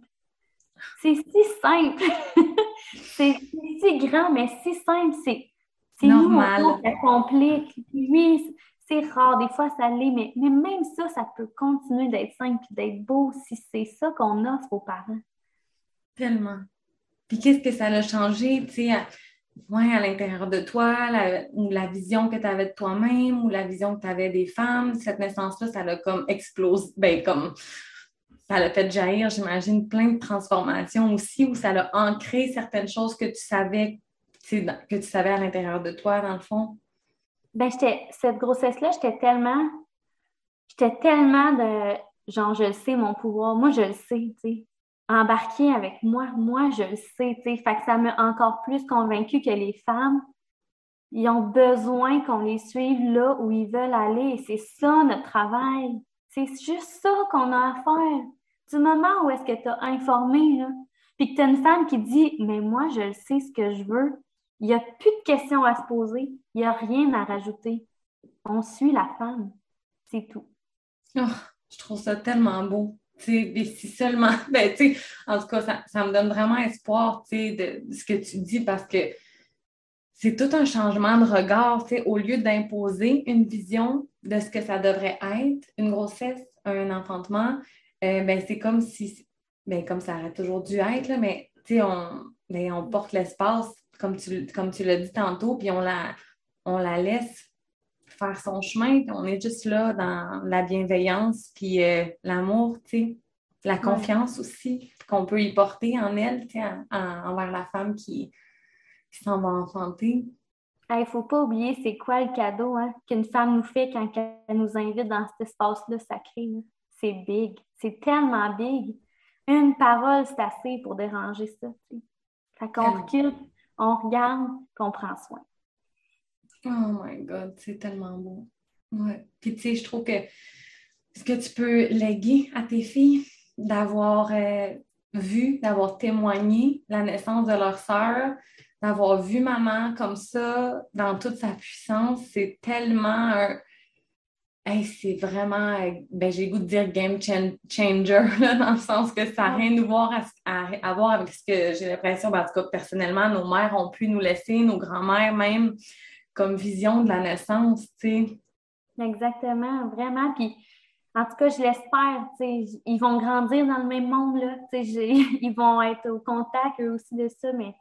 C'est si simple. c'est si grand, mais si simple. C'est normal. ça complique. Oui, c'est rare. Des fois, ça l'est, mais, mais même ça, ça peut continuer d'être simple et d'être beau si c'est ça qu'on offre aux parents. Tellement. Puis qu'est-ce que ça a changé, tu sais, à, à l'intérieur de toi, la, ou la vision que tu avais de toi-même, ou la vision que tu avais des femmes, cette naissance-là, ça a comme explosé, ben comme ça l'a fait jaillir, j'imagine, plein de transformations aussi, où ça a ancré certaines choses que tu savais, que tu savais à l'intérieur de toi, dans le fond? Ben, cette grossesse-là, j'étais tellement, j'étais tellement de, genre, je le sais, mon pouvoir, moi, je le sais, tu sais, embarquer avec moi, moi, je le sais, tu sais, fait que ça m'a encore plus convaincue que les femmes, ils ont besoin qu'on les suive là où ils veulent aller, et c'est ça notre travail. C'est juste ça qu'on a à faire. Du moment où est-ce que tu as informé, là, puis que tu as une femme qui dit Mais moi, je sais ce que je veux, il n'y a plus de questions à se poser, il n'y a rien à rajouter. On suit la femme. C'est tout. Oh, je trouve ça tellement beau. mais si seulement, ben, en tout cas, ça, me donne vraiment espoir de, ce que tu dis parce que c'est tout un changement de regard. Au lieu d'imposer une vision de ce que ça devrait être, une grossesse, un enfantement, euh, ben, c'est comme si, ben, comme ça aurait toujours dû être, là, mais on, ben, on porte l'espace, comme tu, comme tu l'as dit tantôt, puis on la, on la laisse faire son chemin, on est juste là dans la bienveillance, puis euh, l'amour, la confiance aussi qu'on peut y porter en elle, envers la femme qui, qui s'en va enfanter. Il ne faut pas oublier c'est quoi le cadeau hein, qu'une femme nous fait quand elle nous invite dans cet espace-là sacré. C'est big. C'est tellement big. Une parole, c'est assez pour déranger ça. Fait qu'on recule, on regarde, qu'on prend soin. Oh my God, c'est tellement beau. Ouais. Puis tu sais, je trouve que ce que tu peux léguer à tes filles, d'avoir euh, vu, d'avoir témoigné la naissance de leur sœur, d'avoir vu maman comme ça, dans toute sa puissance, c'est tellement un. c'est vraiment, ben, j'ai goût de dire game changer, dans le sens que ça n'a rien à voir, à, voir avec ce que j'ai l'impression, ben, en tout cas, personnellement, nos mères ont pu nous laisser, nos grands-mères même, comme vision de la naissance, tu sais. Exactement, vraiment. Puis, en tout cas, je l'espère, tu sais, ils vont grandir dans le même monde, là, ils vont être au contact, eux aussi, de ça, mais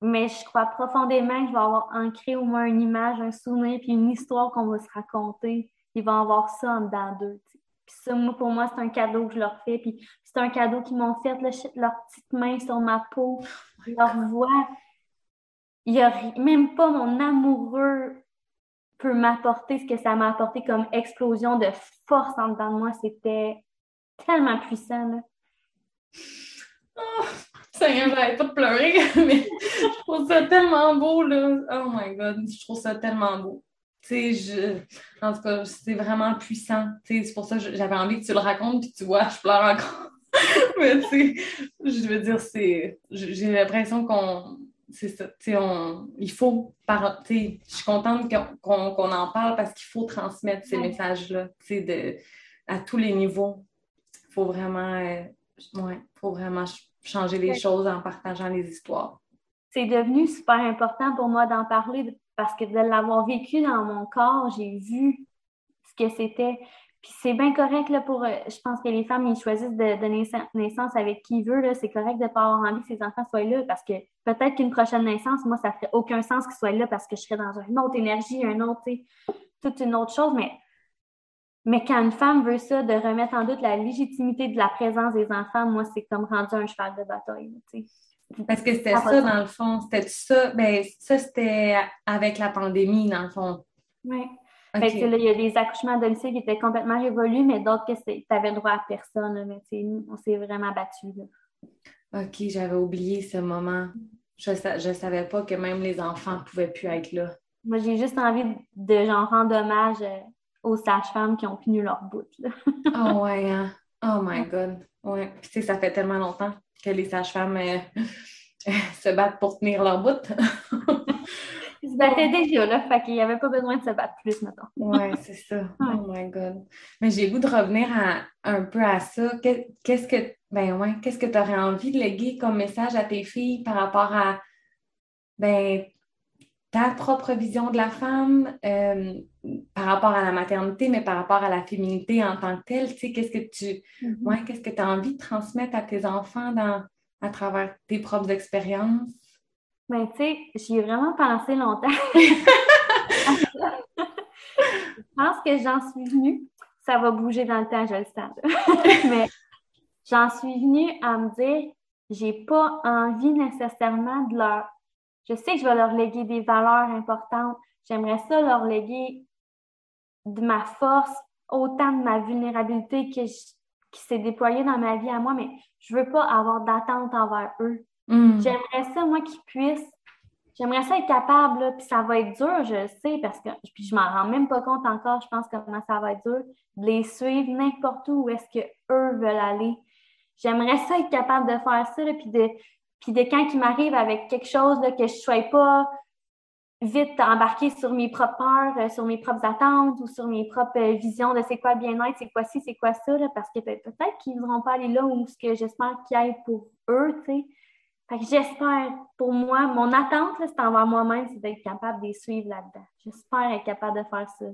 mais je crois profondément que je vais avoir ancré au moins une image, un souvenir, puis une histoire qu'on va se raconter. Ils vont avoir ça en dedans d'eux. Puis ça, moi, pour moi, c'est un cadeau que je leur fais. Puis c'est un cadeau qu'ils m'ont fait, leur petite main sur ma peau, leur voix. Il n'y a même pas mon amoureux peut m'apporter ce que ça m'a apporté comme explosion de force en dedans de moi. C'était tellement puissant. Là. Oh. Seigneur, j'arrête pas de pleurer, mais je trouve ça tellement beau, là. Oh my God, je trouve ça tellement beau. Tu sais, je... en tout cas, c'est vraiment puissant. Tu sais, c'est pour ça que j'avais envie que tu le racontes, puis tu vois, je pleure encore. mais tu sais, je veux dire, c'est... J'ai l'impression qu'on... C'est ça, tu sais, on... il faut... Par... Tu sais, je suis contente qu'on en parle parce qu'il faut transmettre ces messages-là, tu sais, de... à tous les niveaux. Il faut vraiment... Euh... Ouais, faut vraiment changer les choses en partageant les histoires. C'est devenu super important pour moi d'en parler parce que de l'avoir vécu dans mon corps, j'ai vu ce que c'était. Puis c'est bien correct là, pour. Euh, je pense que les femmes, ils choisissent de donner naissance avec qui ils veulent. C'est correct de ne pas avoir envie que ces enfants soient là parce que peut-être qu'une prochaine naissance, moi, ça ferait aucun sens qu'ils soient là parce que je serais dans une autre énergie, un autre, toute une autre chose. Mais, mais quand une femme veut ça, de remettre en doute la légitimité de la présence des enfants, moi, c'est comme rendu un cheval de bataille. Parce que c'était ça, dans le fond. C'était ça? Ben, ça, c'était avec la pandémie, dans le fond. Oui il y a des accouchements à domicile qui étaient complètement révolus, mais d'autres que tu avais droit à personne. mais on s'est vraiment battus. OK, j'avais oublié ce moment. Je ne savais pas que même les enfants ne pouvaient plus être là. Moi, j'ai juste envie de genre, rendre hommage euh, aux sages-femmes qui ont tenu leur bout. oh ouais, hein? Oh my God. Ouais. Puis, ça fait tellement longtemps que les sages-femmes euh, se battent pour tenir leur bout. Ils se battaient déjà, là, fait qu'il n'y avait pas besoin de se battre plus, maintenant. Oui, c'est ça. Oh my God. Mais j'ai goût de revenir un peu à ça. Qu'est-ce que ben ouais, qu'est-ce que tu aurais envie de léguer comme message à tes filles par rapport à ben, ta propre vision de la femme, euh, par rapport à la maternité, mais par rapport à la féminité en tant que telle, tu sais, qu'est-ce que tu mm-hmm. qu'est-ce que tu as envie de transmettre à tes enfants dans, à travers tes propres expériences? Ben, tu sais, j'y ai vraiment pensé longtemps. je pense que j'en suis venue. Ça va bouger dans le temps, je le sens. Mais j'en suis venue à me dire, j'ai pas envie nécessairement de leur. Je sais que je vais leur léguer des valeurs importantes. J'aimerais ça leur léguer de ma force, autant de ma vulnérabilité qui s'est déployée dans ma vie à moi, mais je veux pas avoir d'attente envers eux. Mm. J'aimerais ça, moi, qu'ils puissent. J'aimerais ça être capable, puis ça va être dur, je sais, parce que puis je m'en rends même pas compte encore, je pense comment ça va être dur, de les suivre n'importe où, où est-ce qu'eux veulent aller. J'aimerais ça être capable de faire ça, puis de, puis de quand ils m'arrivent avec quelque chose là, que je ne sois pas vite embarquer sur mes propres peurs, euh, sur mes propres attentes ou sur mes propres euh, visions de c'est quoi le bien-être, c'est quoi ci, c'est quoi ça, parce que peut-être qu'ils ne voudront pas aller là où ce que j'espère qu'ils aillent pour eux, tu sais. Fait que j'espère, pour moi, mon attente, c'est envers moi-même, c'est d'être capable de les suivre là-dedans. J'espère être capable de faire ça.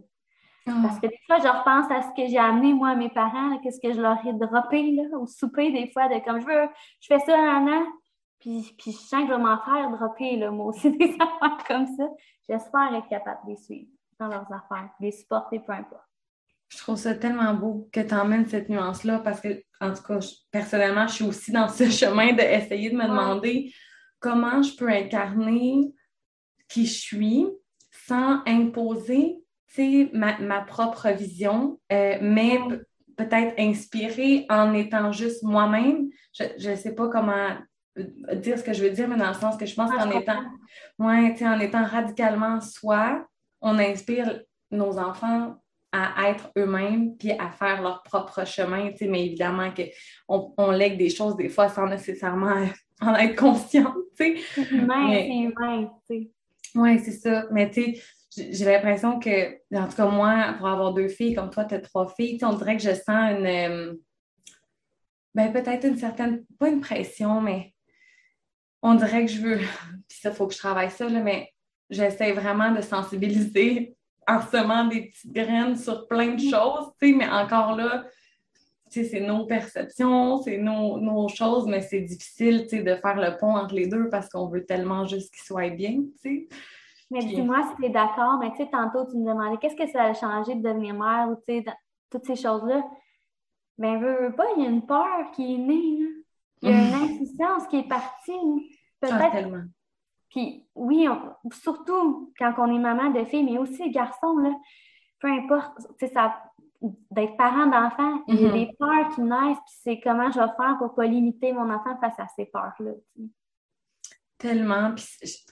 Ah. Parce que des fois, je repense à ce que j'ai amené, moi, à mes parents, qu'est-ce que je leur ai droppé, là, au souper, des fois, de comme je veux, je fais ça un an, puis, puis je sens que je vais m'en faire dropper, là, moi aussi, des affaires comme ça. J'espère être capable de les suivre dans leurs affaires, de les supporter, peu importe. Je trouve ça tellement beau que tu emmènes cette nuance-là parce que, en tout cas, personnellement, je suis aussi dans ce chemin d'essayer de me demander comment je peux incarner qui je suis sans imposer ma, ma propre vision, euh, mais peut-être inspirer en étant juste moi-même. Je ne sais pas comment dire ce que je veux dire, mais dans le sens que je pense qu'en étant, ouais, en étant radicalement soi, on inspire nos enfants à être eux-mêmes puis à faire leur propre chemin, mais évidemment qu'on on lègue des choses des fois sans nécessairement en être conscient, tu sais. Oui, c'est ça. Mais tu sais, j'ai l'impression que, en tout cas, moi, pour avoir deux filles, comme toi, tu as trois filles, on dirait que je sens une. Euh, ben, peut-être une certaine, pas une pression, mais on dirait que je veux. Puis ça, il faut que je travaille ça, mais j'essaie vraiment de sensibiliser en semant des petites graines sur plein de choses, mais encore là, c'est nos perceptions, c'est nos, choses, mais c'est difficile de faire le pont entre les deux parce qu'on veut tellement juste qu'ils soient bien. Mais dis-moi si tu es d'accord, mais tu sais, tantôt, tu me demandais qu'est-ce que ça a changé de devenir mère ou toutes ces choses-là? Ben, veux, veux pas, il y a une peur qui est née. Il y a une insistance qui est partie. Ah, Peut-être. Puis oui, surtout quand on est maman de filles, mais aussi garçons, là, peu importe, ça d'être parent d'enfant, il y a mm-hmm. des peurs qui naissent, puis c'est comment je vais faire pour ne pas limiter mon enfant face à ces peurs-là. Tellement. Puis,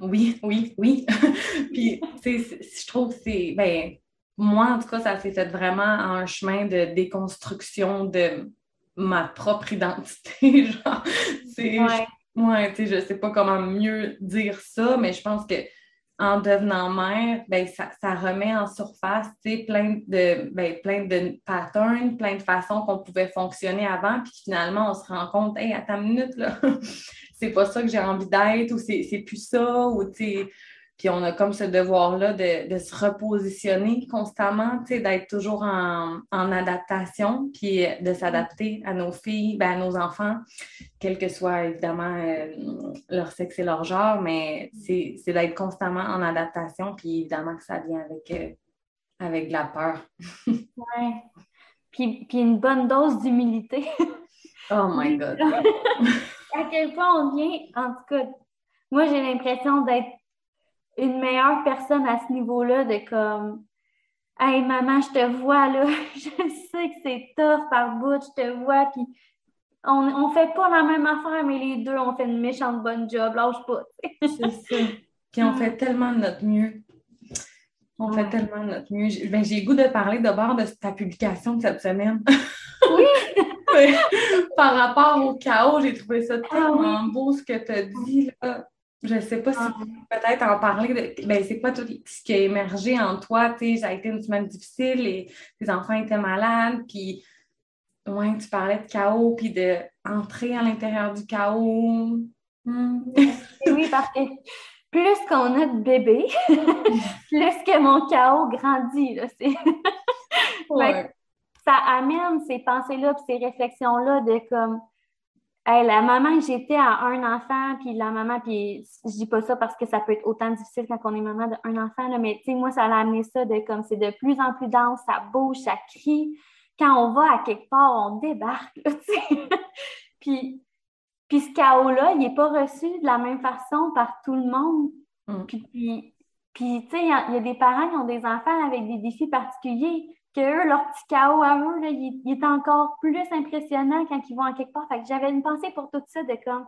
oui, oui, oui. puis, je trouve que c'est. Ben, moi, en tout cas, ça s'est fait vraiment un chemin de déconstruction de ma propre identité. genre, Ouais, tu sais, je sais pas comment mieux dire ça, mais je pense que en devenant mère, ben, ça, remet en surface plein de, ben, plein de patterns, plein de façons qu'on pouvait fonctionner avant, puis finalement, on se rend compte, hey, à ta minute, là, c'est pas ça que j'ai envie d'être, ou c'est plus ça, ou tu Puis on a comme ce devoir-là de, se repositionner constamment, d'être toujours en, adaptation, puis de s'adapter à nos filles, ben, à nos enfants, quel que soit évidemment euh, leur sexe et leur genre, mais c'est d'être constamment en adaptation, puis évidemment que ça vient avec, euh, avec de la peur. oui. Puis, puis une bonne dose d'humilité. oh my God! à quel point on vient, en tout cas, moi j'ai l'impression d'être une meilleure personne à ce niveau-là, de comme Hey maman, je te vois là, je sais que c'est tough par bout, je te vois, puis on, on fait pas la même affaire, mais les deux, on fait une méchante bonne job, lâche pas. c'est ça. Puis on fait tellement de notre mieux. On fait tellement de notre mieux. Ben, j'ai le goût de parler d'abord de ta publication de cette semaine. Oui! Par rapport au chaos, j'ai trouvé ça ah tellement beau ce que tu as dit. Là. Je ne sais pas si ah. peut-être en parler. De, ben, c'est quoi tout ce qui a émergé en toi? Tu sais, ça a été une semaine difficile et tes enfants étaient malades. Puis, ouais, tu parlais de chaos, puis d'entrer à l'intérieur du chaos. Hmm. oui, parce que plus qu'on a de bébés, plus que mon chaos grandit. Là, ça amène ces pensées-là, ces réflexions-là de comme la maman que j'étais à un enfant, puis la maman, puis je dis pas ça parce que ça peut être autant difficile quand on est maman d'un enfant, là, mais tu sais, moi, ça a amené ça de comme c'est de plus en plus dense, ça bouge, ça crie. Quand on va à quelque part, on débarque, tu sais. puis, puis ce chaos-là, il n'est pas reçu de la même façon par tout le monde. Mm. Puis, puis, tu sais, il y, a des parents qui ont des enfants avec des défis particuliers que eux, leur petit chaos à eux, là, il, est encore plus impressionnant quand ils vont en quelque part. Fait que j'avais une pensée pour tout ça de comme,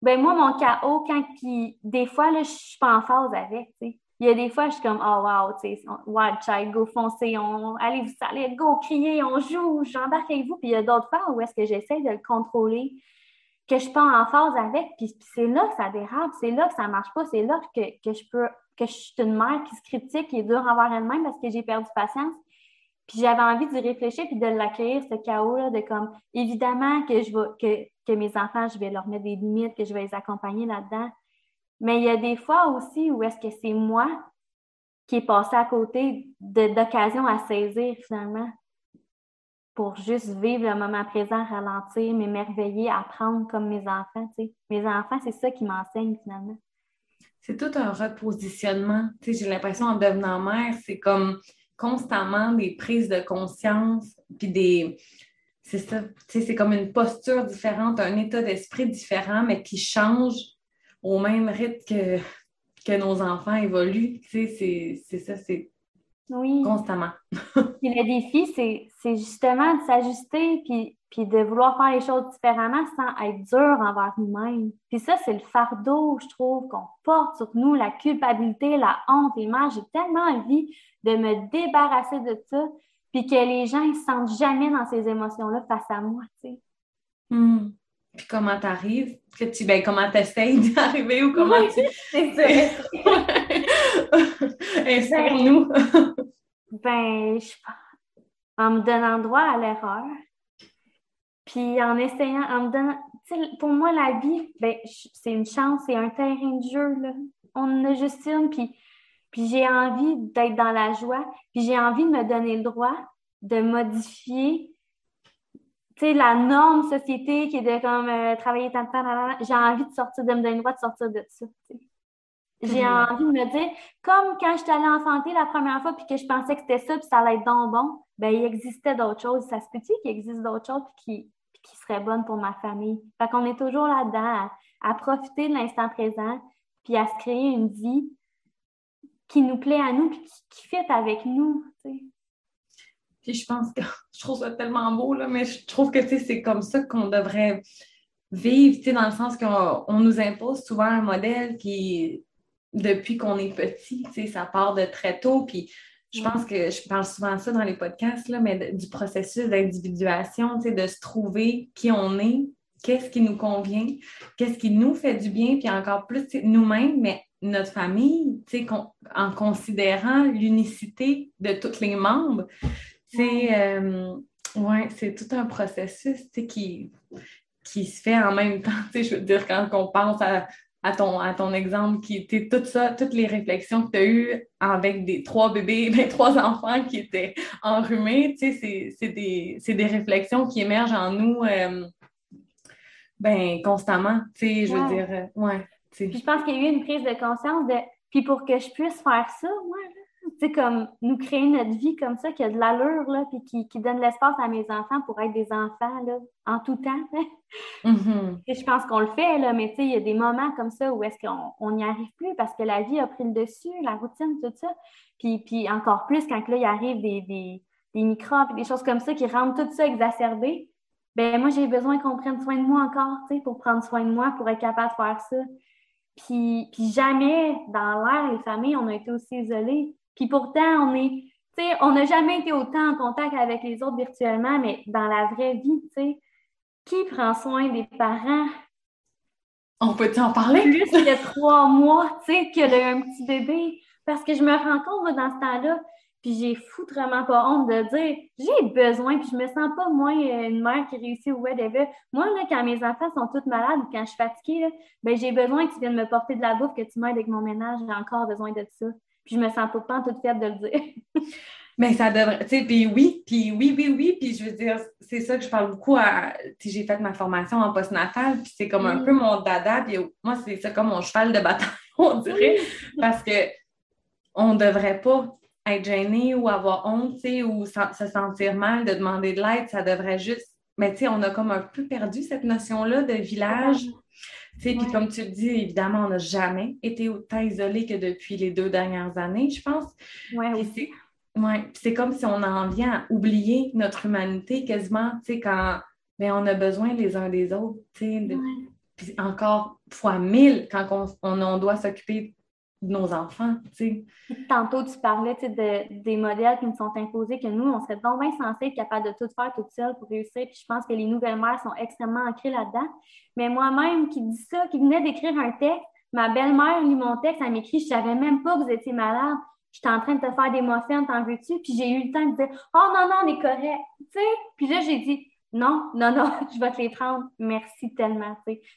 ben moi, mon chaos, quand puis des fois, là, je suis pas en phase avec, tu sais. Il y a des fois, je suis comme, oh wow, tu sais, wild child, go foncer, on, allez, vous allez, go crier, on joue, j'embarque avec vous. Puis il y a d'autres fois où est-ce que j'essaie de le contrôler, que je suis pas en phase avec, puis, c'est là que ça dérape, c'est là que ça marche pas, c'est là que, que je peux, que je suis une mère qui se critique, qui est dure envers elle-même parce que j'ai perdu patience. J'avais envie d'y réfléchir puis de l'accueillir, ce chaos-là, de comme, évidemment que je vais, que, mes enfants, je vais leur mettre des limites, que je vais les accompagner là-dedans. Mais il y a des fois aussi où est-ce que c'est moi qui est passé à côté d'occasions à saisir finalement pour juste vivre le moment présent, ralentir, m'émerveiller, apprendre comme mes enfants. Mes enfants, c'est ça qui m'enseigne finalement. C'est tout un repositionnement. J'ai l'impression en devenant mère, c'est comme constamment des prises de conscience, puis des. C'est ça, c'est comme une posture différente, un état d'esprit différent, mais qui change au même rythme que, que nos enfants évoluent. C'est ça, c'est oui. constamment. puis le défi, c'est justement de s'ajuster, puis puis de vouloir faire les choses différemment sans être dur envers nous-mêmes. Puis ça, c'est le fardeau, je trouve, qu'on porte sur nous, la culpabilité, la honte. Et moi, j'ai tellement envie de me débarrasser de ça, puis que les gens ne se sentent jamais dans ces émotions-là face à moi, tu sais. Hmm. Puis comment t'arrives? Que tu, ben, comment t'essayes d'arriver ou comment tu... c'est ça. Inspire-nous. ben, je en me donnant droit à l'erreur, puis en essayant, en me donnant, pour moi, la vie, ben, c'est une chance, c'est un terrain de jeu. Là. On en a juste une, puis, puis j'ai envie d'être dans la joie, puis j'ai envie de me donner le droit de modifier la norme société qui est de comme euh, travailler tant de temps, j'ai envie de sortir, de me donner le droit de sortir de ça. J'ai mm. envie de me dire, comme quand je suis allée en santé la première fois, puis que je pensais que c'était ça, puis ça allait être donc bon, ben il existait d'autres choses. Ça se peut-il qu'il existe d'autres choses, puis qui, qui seraient bonnes pour ma famille. Fait qu'on est toujours là-dedans, à, profiter de l'instant présent, puis à se créer une vie qui nous plaît à nous, puis qui, fit avec nous, Puis je pense que je trouve ça tellement beau, là, mais je trouve que c'est comme ça qu'on devrait vivre, dans le sens qu'on nous impose souvent un modèle qui, depuis qu'on est petit, ça part de très tôt. Puis je pense que je parle souvent de ça dans les podcasts, là, mais du processus d'individuation, de se trouver qui on est, qu'est-ce qui nous convient, qu'est-ce qui nous fait du bien, puis encore plus nous-mêmes, mais notre famille, en considérant l'unicité de tous les membres. C'est euh, ouais, c'est tout un processus qui, qui se fait en même temps. Je veux dire, quand on pense à à ton, à ton exemple qui était tout ça, toutes les réflexions que tu as eues avec des trois bébés, ben, trois enfants qui étaient enrhumés, tu sais, c'est des, des, réflexions qui émergent en nous euh, ben, constamment, tu sais, je veux dire, euh, ouais. Puis je pense qu'il y a eu une prise de conscience de, puis pour que je puisse faire ça, moi, sais, comme nous créer notre vie comme ça, qui a de l'allure, là, puis qui, qui donne l'espace à mes enfants pour être des enfants, là, en tout temps. Mm-hmm. Et je pense qu'on le fait, là, mais tu sais, il y a des moments comme ça où est-ce qu'on n'y arrive plus parce que la vie a pris le dessus, la routine, tout ça. Puis, puis encore plus quand là, il arrive des, des, des microbes, des choses comme ça qui rendent tout ça exacerbé. Ben moi, j'ai besoin qu'on prenne soin de moi encore, tu sais, pour prendre soin de moi, pour être capable de faire ça. Puis, puis jamais dans l'air, les familles, on a été aussi isolées. Puis pourtant, on est, tu sais, on n'a jamais été autant en contact avec les autres virtuellement, mais dans la vraie vie, tu sais, qui prend soin des parents? On peut en parler? Plus a trois mois, tu sais, qu'il y a un petit bébé. Parce que je me rends compte, dans ce temps-là, puis j'ai foutrement pas honte de dire j'ai besoin, puis je me sens pas moins une mère qui réussit ou whatever. Moi, là, quand mes enfants sont toutes malades ou quand je suis fatiguée, ben, j'ai besoin que tu viennes me porter de la bouffe, que tu m'aides avec mon ménage, j'ai encore besoin de ça. Puis je me sens pas toute faible de le dire. Mais ça devrait, tu sais, puis oui, puis oui, oui, oui, puis je veux dire, c'est ça que je parle beaucoup à, tu j'ai fait ma formation en postnatal, puis c'est comme un peu mon dada, puis moi, c'est ça comme mon cheval de bataille, on dirait, parce que on devrait pas être gêné ou avoir honte, tu sais, ou se sentir mal de demander de l'aide, ça devrait juste, mais tu sais, on a comme un peu perdu cette notion-là de village, puis comme tu le dis, évidemment, on n'a jamais été autant isolé que depuis les deux dernières années, je pense. Ouais, c'est comme si on en vient à oublier notre humanité quasiment, tu sais, quand ben, on a besoin les uns des autres, tu sais, puis encore fois mille quand on, on doit s'occuper nos enfants, tu sais. Tantôt, tu parlais de, des modèles qui nous sont imposés, que nous, on serait donc bien censés être capables de tout faire toute seule pour réussir. Puis je pense que les nouvelles mères sont extrêmement ancrées là-dedans. Mais moi-même, qui dis ça, qui venait d'écrire un texte, ma belle-mère lit mon texte, elle m'écrit Je savais même pas que vous étiez malade. J'étais en train de te faire des muffins, t'en veux-tu? Puis j'ai eu le temps de dire Oh non, non, on est correct. Tu sais? Puis là, j'ai dit non, non, non, je vais te les prendre. Merci tellement.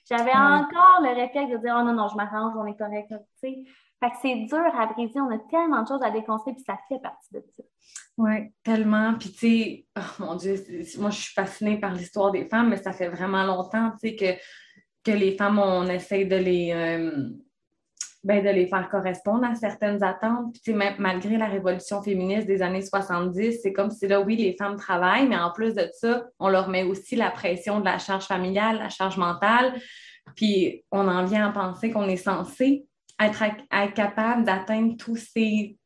J'avais encore le réflexe de dire Oh non, non, je m'arrange, on est correct. sais. Fait que c'est dur à briser, on a tellement de choses à déconstruire, puis ça fait partie de ça. Oui, tellement. Puis, tu sais, oh mon Dieu, moi, je suis fascinée par l'histoire des femmes, mais ça fait vraiment longtemps, tu sais, que, que les femmes, on essaie de les, euh, ben, de les faire correspondre à certaines attentes. Puis, sais, malgré la révolution féministe des années 70, c'est comme si là, oui, les femmes travaillent, mais en plus de ça, on leur met aussi la pression de la charge familiale, la charge mentale. Puis, on en vient à penser qu'on est censé être, capable d'atteindre tous ces,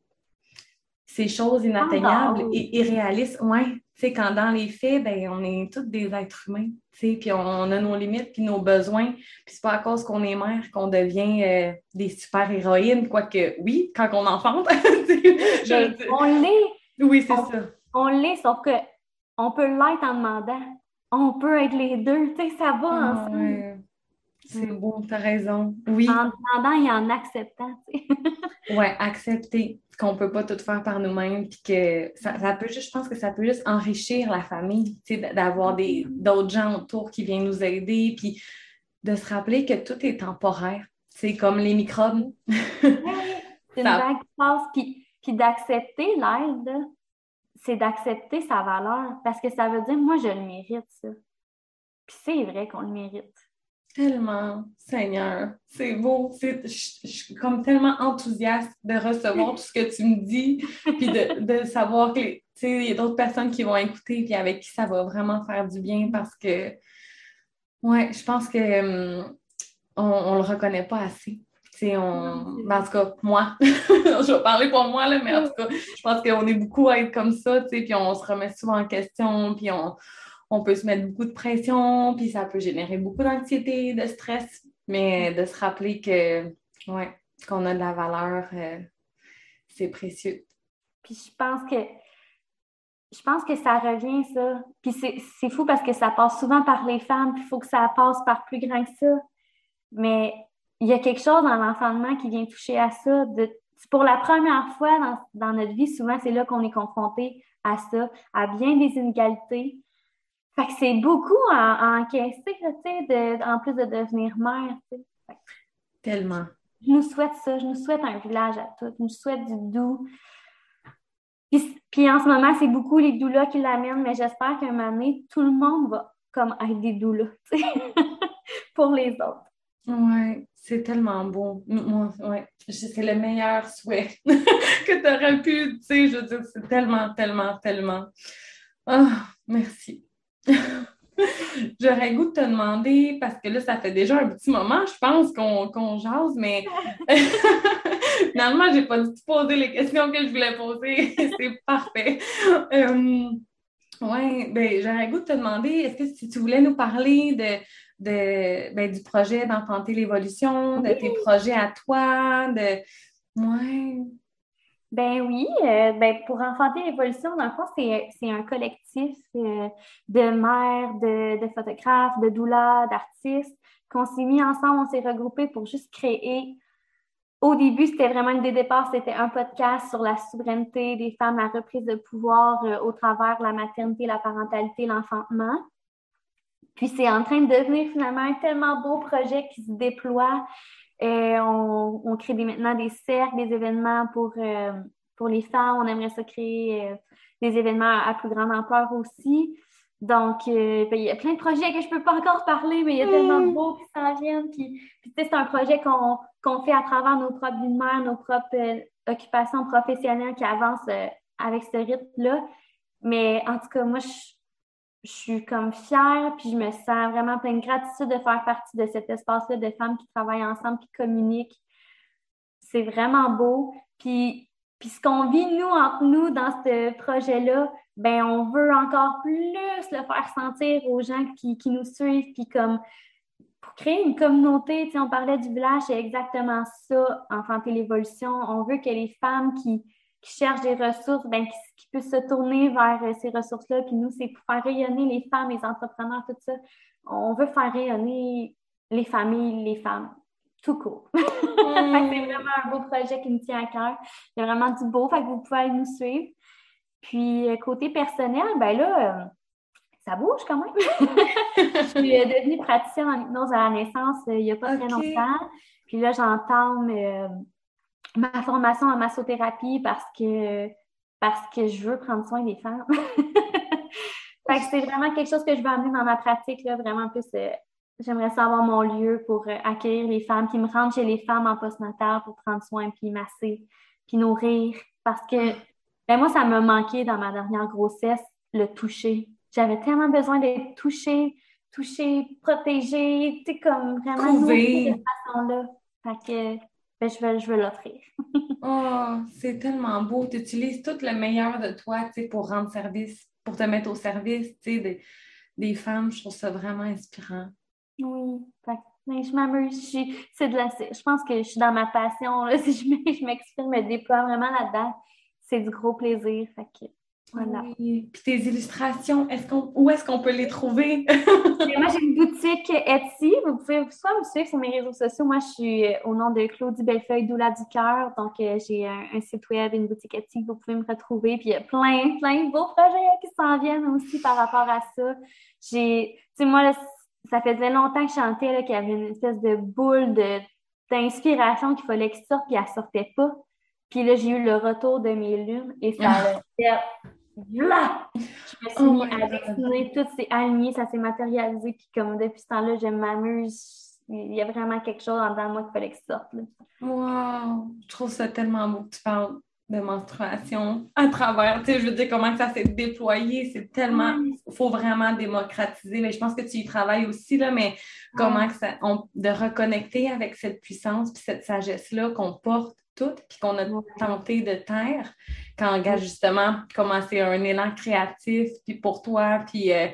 ces choses inatteignables et irréalistes. Oui, tu sais, quand dans les faits, ben, on est tous des êtres humains, tu sais, puis on, a nos limites, puis nos besoins, puis c'est pas à cause qu'on est mère qu'on devient euh, des super-héroïnes, quoique, oui, quand on enfante, on l'est. Oui, c'est ça. On l'est, sauf que on peut l'être en demandant. On peut être les deux, tu sais, ça va ah, ensemble. C'est mm. beau, tu as raison. Oui. En demandant et en acceptant. oui, accepter qu'on ne peut pas tout faire par nous-mêmes, puis que ça, peut juste, je pense que ça peut juste enrichir la famille, d'avoir d'autres gens autour qui viennent nous aider, puis de se rappeler que tout est temporaire. C'est comme les microbes. c'est une vague qui passe, puis, puis d'accepter l'aide, c'est d'accepter sa valeur, parce que ça veut dire, moi, je le mérite, ça. Puis c'est vrai qu'on le mérite. Tellement, Seigneur, c'est beau. Je, suis comme tellement enthousiaste de recevoir tout ce que tu me dis, puis de, savoir que il y a d'autres personnes qui vont écouter, puis avec qui ça va vraiment faire du bien parce que, ouais, je pense que hum, on, le reconnaît pas assez. On, en tout cas, moi, je vais parler pour moi, là, mais en tout cas, je pense qu'on est beaucoup à être comme ça, puis on se remet souvent en question, puis on, on peut se mettre beaucoup de pression, puis ça peut générer beaucoup d'anxiété, de stress, mais de se rappeler que, ouais, qu'on a de la valeur, euh, c'est précieux. Puis je pense que je pense que ça revient, ça. Puis c'est fou parce que ça passe souvent par les femmes, puis il faut que ça passe par plus grand que ça. Mais il y a quelque chose dans l'enfantement qui vient toucher à ça. De, pour la première fois dans, dans notre vie, souvent, c'est là qu'on est confronté à ça, à bien des inégalités, fait que c'est beaucoup à, encaisser, tu sais, en plus de devenir mère, Tellement. Je nous souhaite ça, je nous souhaite un village à toutes, je nous souhaite du doux. Puis, en ce moment, c'est beaucoup les doulas qui l'amènent, mais j'espère qu'à un moment donné, tout le monde va comme être des doulas pour les autres. Oui, c'est tellement beau. Moi, ouais, c'est le meilleur souhait que tu aurais pu, tu sais, je veux dire, c'est tellement, tellement, tellement. Ah, merci. J'aurais goût de te demander, parce que là, ça fait déjà un petit moment, je pense, qu'on jase, mais finalement, j'ai pas du tout posé les questions que je voulais poser. C'est parfait. Euh, oui, ben, j'aurais goût de te demander, est-ce que si tu voulais nous parler de, de ben, du projet d'enfanter l'évolution, de tes projets à toi, de. Ouais. Ben oui, euh, ben pour enfanter l'évolution, dans le fond, c'est un collectif euh, de mères, de, photographes, de doulas, d'artistes qu'on s'est mis ensemble, on s'est regroupés pour juste créer. Au début, c'était vraiment une des départs, c'était un podcast sur la souveraineté des femmes, la reprise de pouvoir euh, au travers de la maternité, la parentalité, l'enfantement. Puis c'est en train de devenir finalement un tellement beau projet qui se déploie. Euh, on, crée maintenant des cercles, des événements pour, pour les femmes. On aimerait ça créer des événements à plus grande ampleur aussi. Donc, ben, il y a plein de projets que je ne peux pas encore parler, mais il y a tellement de mm. beaux qui s'en viennent. Puis, c'est un projet qu'on fait à travers nos propres lumières, nos propres occupations professionnelles qui avancent avec ce rythme-là. Mais en tout cas, moi, je, je suis comme fière, puis je me sens vraiment pleine de gratitude de faire partie de cet espace-là de femmes qui travaillent ensemble, qui communiquent. C'est vraiment beau. Puis, puis ce qu'on vit, nous, entre nous, dans ce projet-là, ben on veut encore plus le faire sentir aux gens qui, qui nous suivent, puis comme pour créer une communauté, on parlait du village, c'est exactement ça, enfanter l'évolution. On veut que les femmes qui, qui cherchent des ressources, ben, qui, puissent se tourner vers euh, ces ressources-là. Puis nous, c'est pour faire rayonner les femmes, les entrepreneurs, tout ça. On veut faire rayonner les familles, les femmes, tout court. C'est vraiment un beau projet qui me tient à cœur. Il y a vraiment du beau, fait que vous pouvez aller nous suivre. Puis, euh, côté personnel, ben là, euh, ça bouge quand même. je suis devenue praticienne en hypnose à la naissance il n'y a pas très longtemps. Puis là, j'entame ma formation en massothérapie parce que, parce que je veux prendre soin des femmes. c'est vraiment quelque chose que je veux amener dans ma pratique, là, vraiment plus. J'aimerais savoir mon lieu pour euh, accueillir les femmes, puis me rendre chez les femmes en postnatal pour prendre soin, puis masser, puis nourrir. Parce que ben moi, ça m'a manqué dans ma dernière grossesse, le toucher. J'avais tellement besoin d'être touchée, touchée, protégée, tu sais, comme vraiment de cette façon-là. Fait que ben, je vais, je vais l'offrir. oh, c'est tellement beau. Tu utilises tout le meilleur de toi pour rendre service, pour te mettre au service des, des femmes. Je trouve ça vraiment inspirant. Oui, ben, je m'amuse. C'est de la, je pense que je suis dans ma passion. Là. Si je m'exprime, me déploie vraiment là-dedans, c'est du gros plaisir. Fait que, voilà. Puis tes illustrations, est-ce qu'on, où est-ce qu'on peut les trouver? moi, j'ai une boutique Etsy. Vous pouvez soit me suivre sur mes réseaux sociaux. Moi, je suis euh, au nom de Claudie Bellefeuille, Doula du cœur. Donc, euh, j'ai un, site web, une boutique Etsy. Vous pouvez me retrouver. Puis, il y a plein, plein de beaux projets qui s'en viennent aussi par rapport à ça. J'ai, tu sais, moi, ça faisait longtemps que je chantais qu'il y avait une espèce de boule de, d'inspiration qu'il fallait que sorte, puis elle sortait pas. Puis là, j'ai eu le retour de mes lunes et ça a fait là! Je me suis oh mis à dessiner, tout s'est aligné, ça s'est matérialisé. Puis comme depuis ce temps-là, je m'amuse. Il y a vraiment quelque chose dans moi qu'il fallait que sorte. Wow! Je trouve ça tellement beau que tu parles de menstruation à travers, tu sais, je veux dire, comment ça s'est déployé, c'est tellement, il faut vraiment démocratiser, mais je pense que tu y travailles aussi, là, mais comment ça, de reconnecter avec cette puissance puis cette sagesse-là qu'on porte puis qu'on a tenté de taire, quand justement commencé un élan créatif, puis pour toi, puis euh,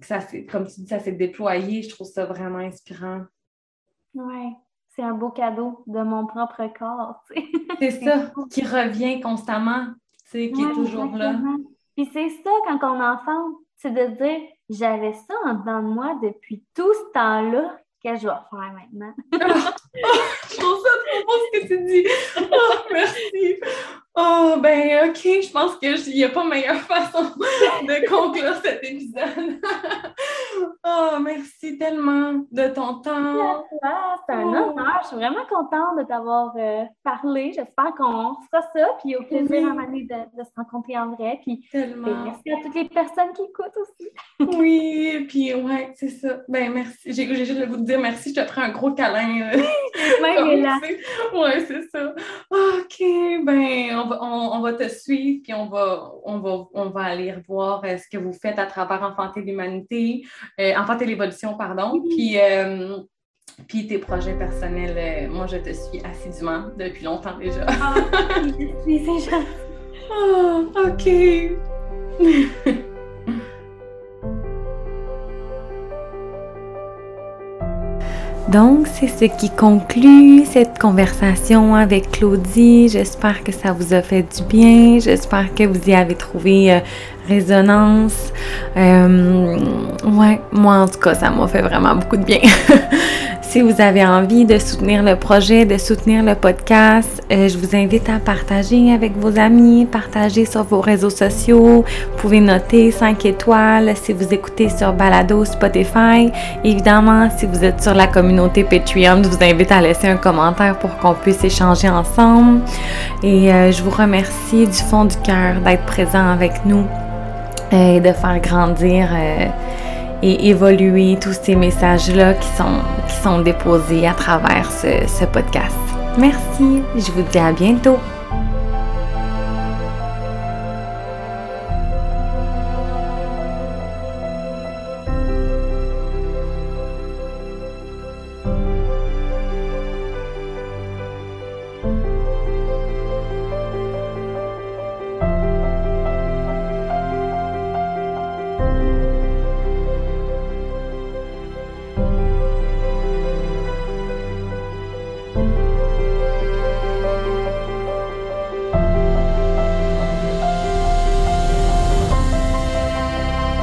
que ça comme tu dis, ça s'est déployé, je trouve ça vraiment inspirant. Oui, c'est un beau cadeau de mon propre corps. c'est ça, qui revient constamment, qui est toujours là. Puis c'est ça quand on est enfant, c'est de dire j'avais ça en dedans de moi depuis tout ce temps-là, que je vais faire maintenant? je trouve ça trop beau ce que tu dis. Oh, merci. Oh, ben, OK, je pense qu'il n'y a pas meilleure façon de conclure cet épisode. oh, merci tellement de ton temps. C'est un honneur. Je suis vraiment contente de t'avoir euh, parlé. J'espère qu'on fera ça. Puis au plaisir oui. de, de, se rencontrer en vrai. Puis tellement. merci à toutes les personnes qui écoutent aussi. oui, puis ouais, c'est ça. Ben, merci. J'ai juste le goût de dire merci. Je te ferai un gros câlin. Ouais, c'est ça. OK, ben, on va, te suivre, puis on va, on va, on va aller revoir euh, ce que vous faites à travers Enfanter l'humanité, euh, Enfanter l'évolution, pardon. Puis, euh, puis tes projets personnels, moi, je te suis assidûment depuis longtemps déjà. Ah, c'est gentil. Ah, OK. Donc, c'est ce qui conclut cette conversation avec Claudie. J'espère que ça vous a fait du bien. J'espère que vous y avez trouvé euh, résonance. Euh, ouais, moi en tout cas, ça m'a fait vraiment beaucoup de bien. si vous avez envie de soutenir le projet, de soutenir le podcast, euh, je vous invite à partager avec vos amis, partager sur vos réseaux sociaux. Vous pouvez noter 5 étoiles si vous écoutez sur Balado Spotify. Évidemment, si vous êtes sur la communauté Patreon, je vous invite à laisser un commentaire pour qu'on puisse échanger ensemble. Et euh, je vous remercie du fond du cœur d'être présent avec nous et de faire grandir euh, et évoluer tous ces messages-là qui sont, qui sont déposés à travers ce, ce podcast. Merci, je vous dis à bientôt.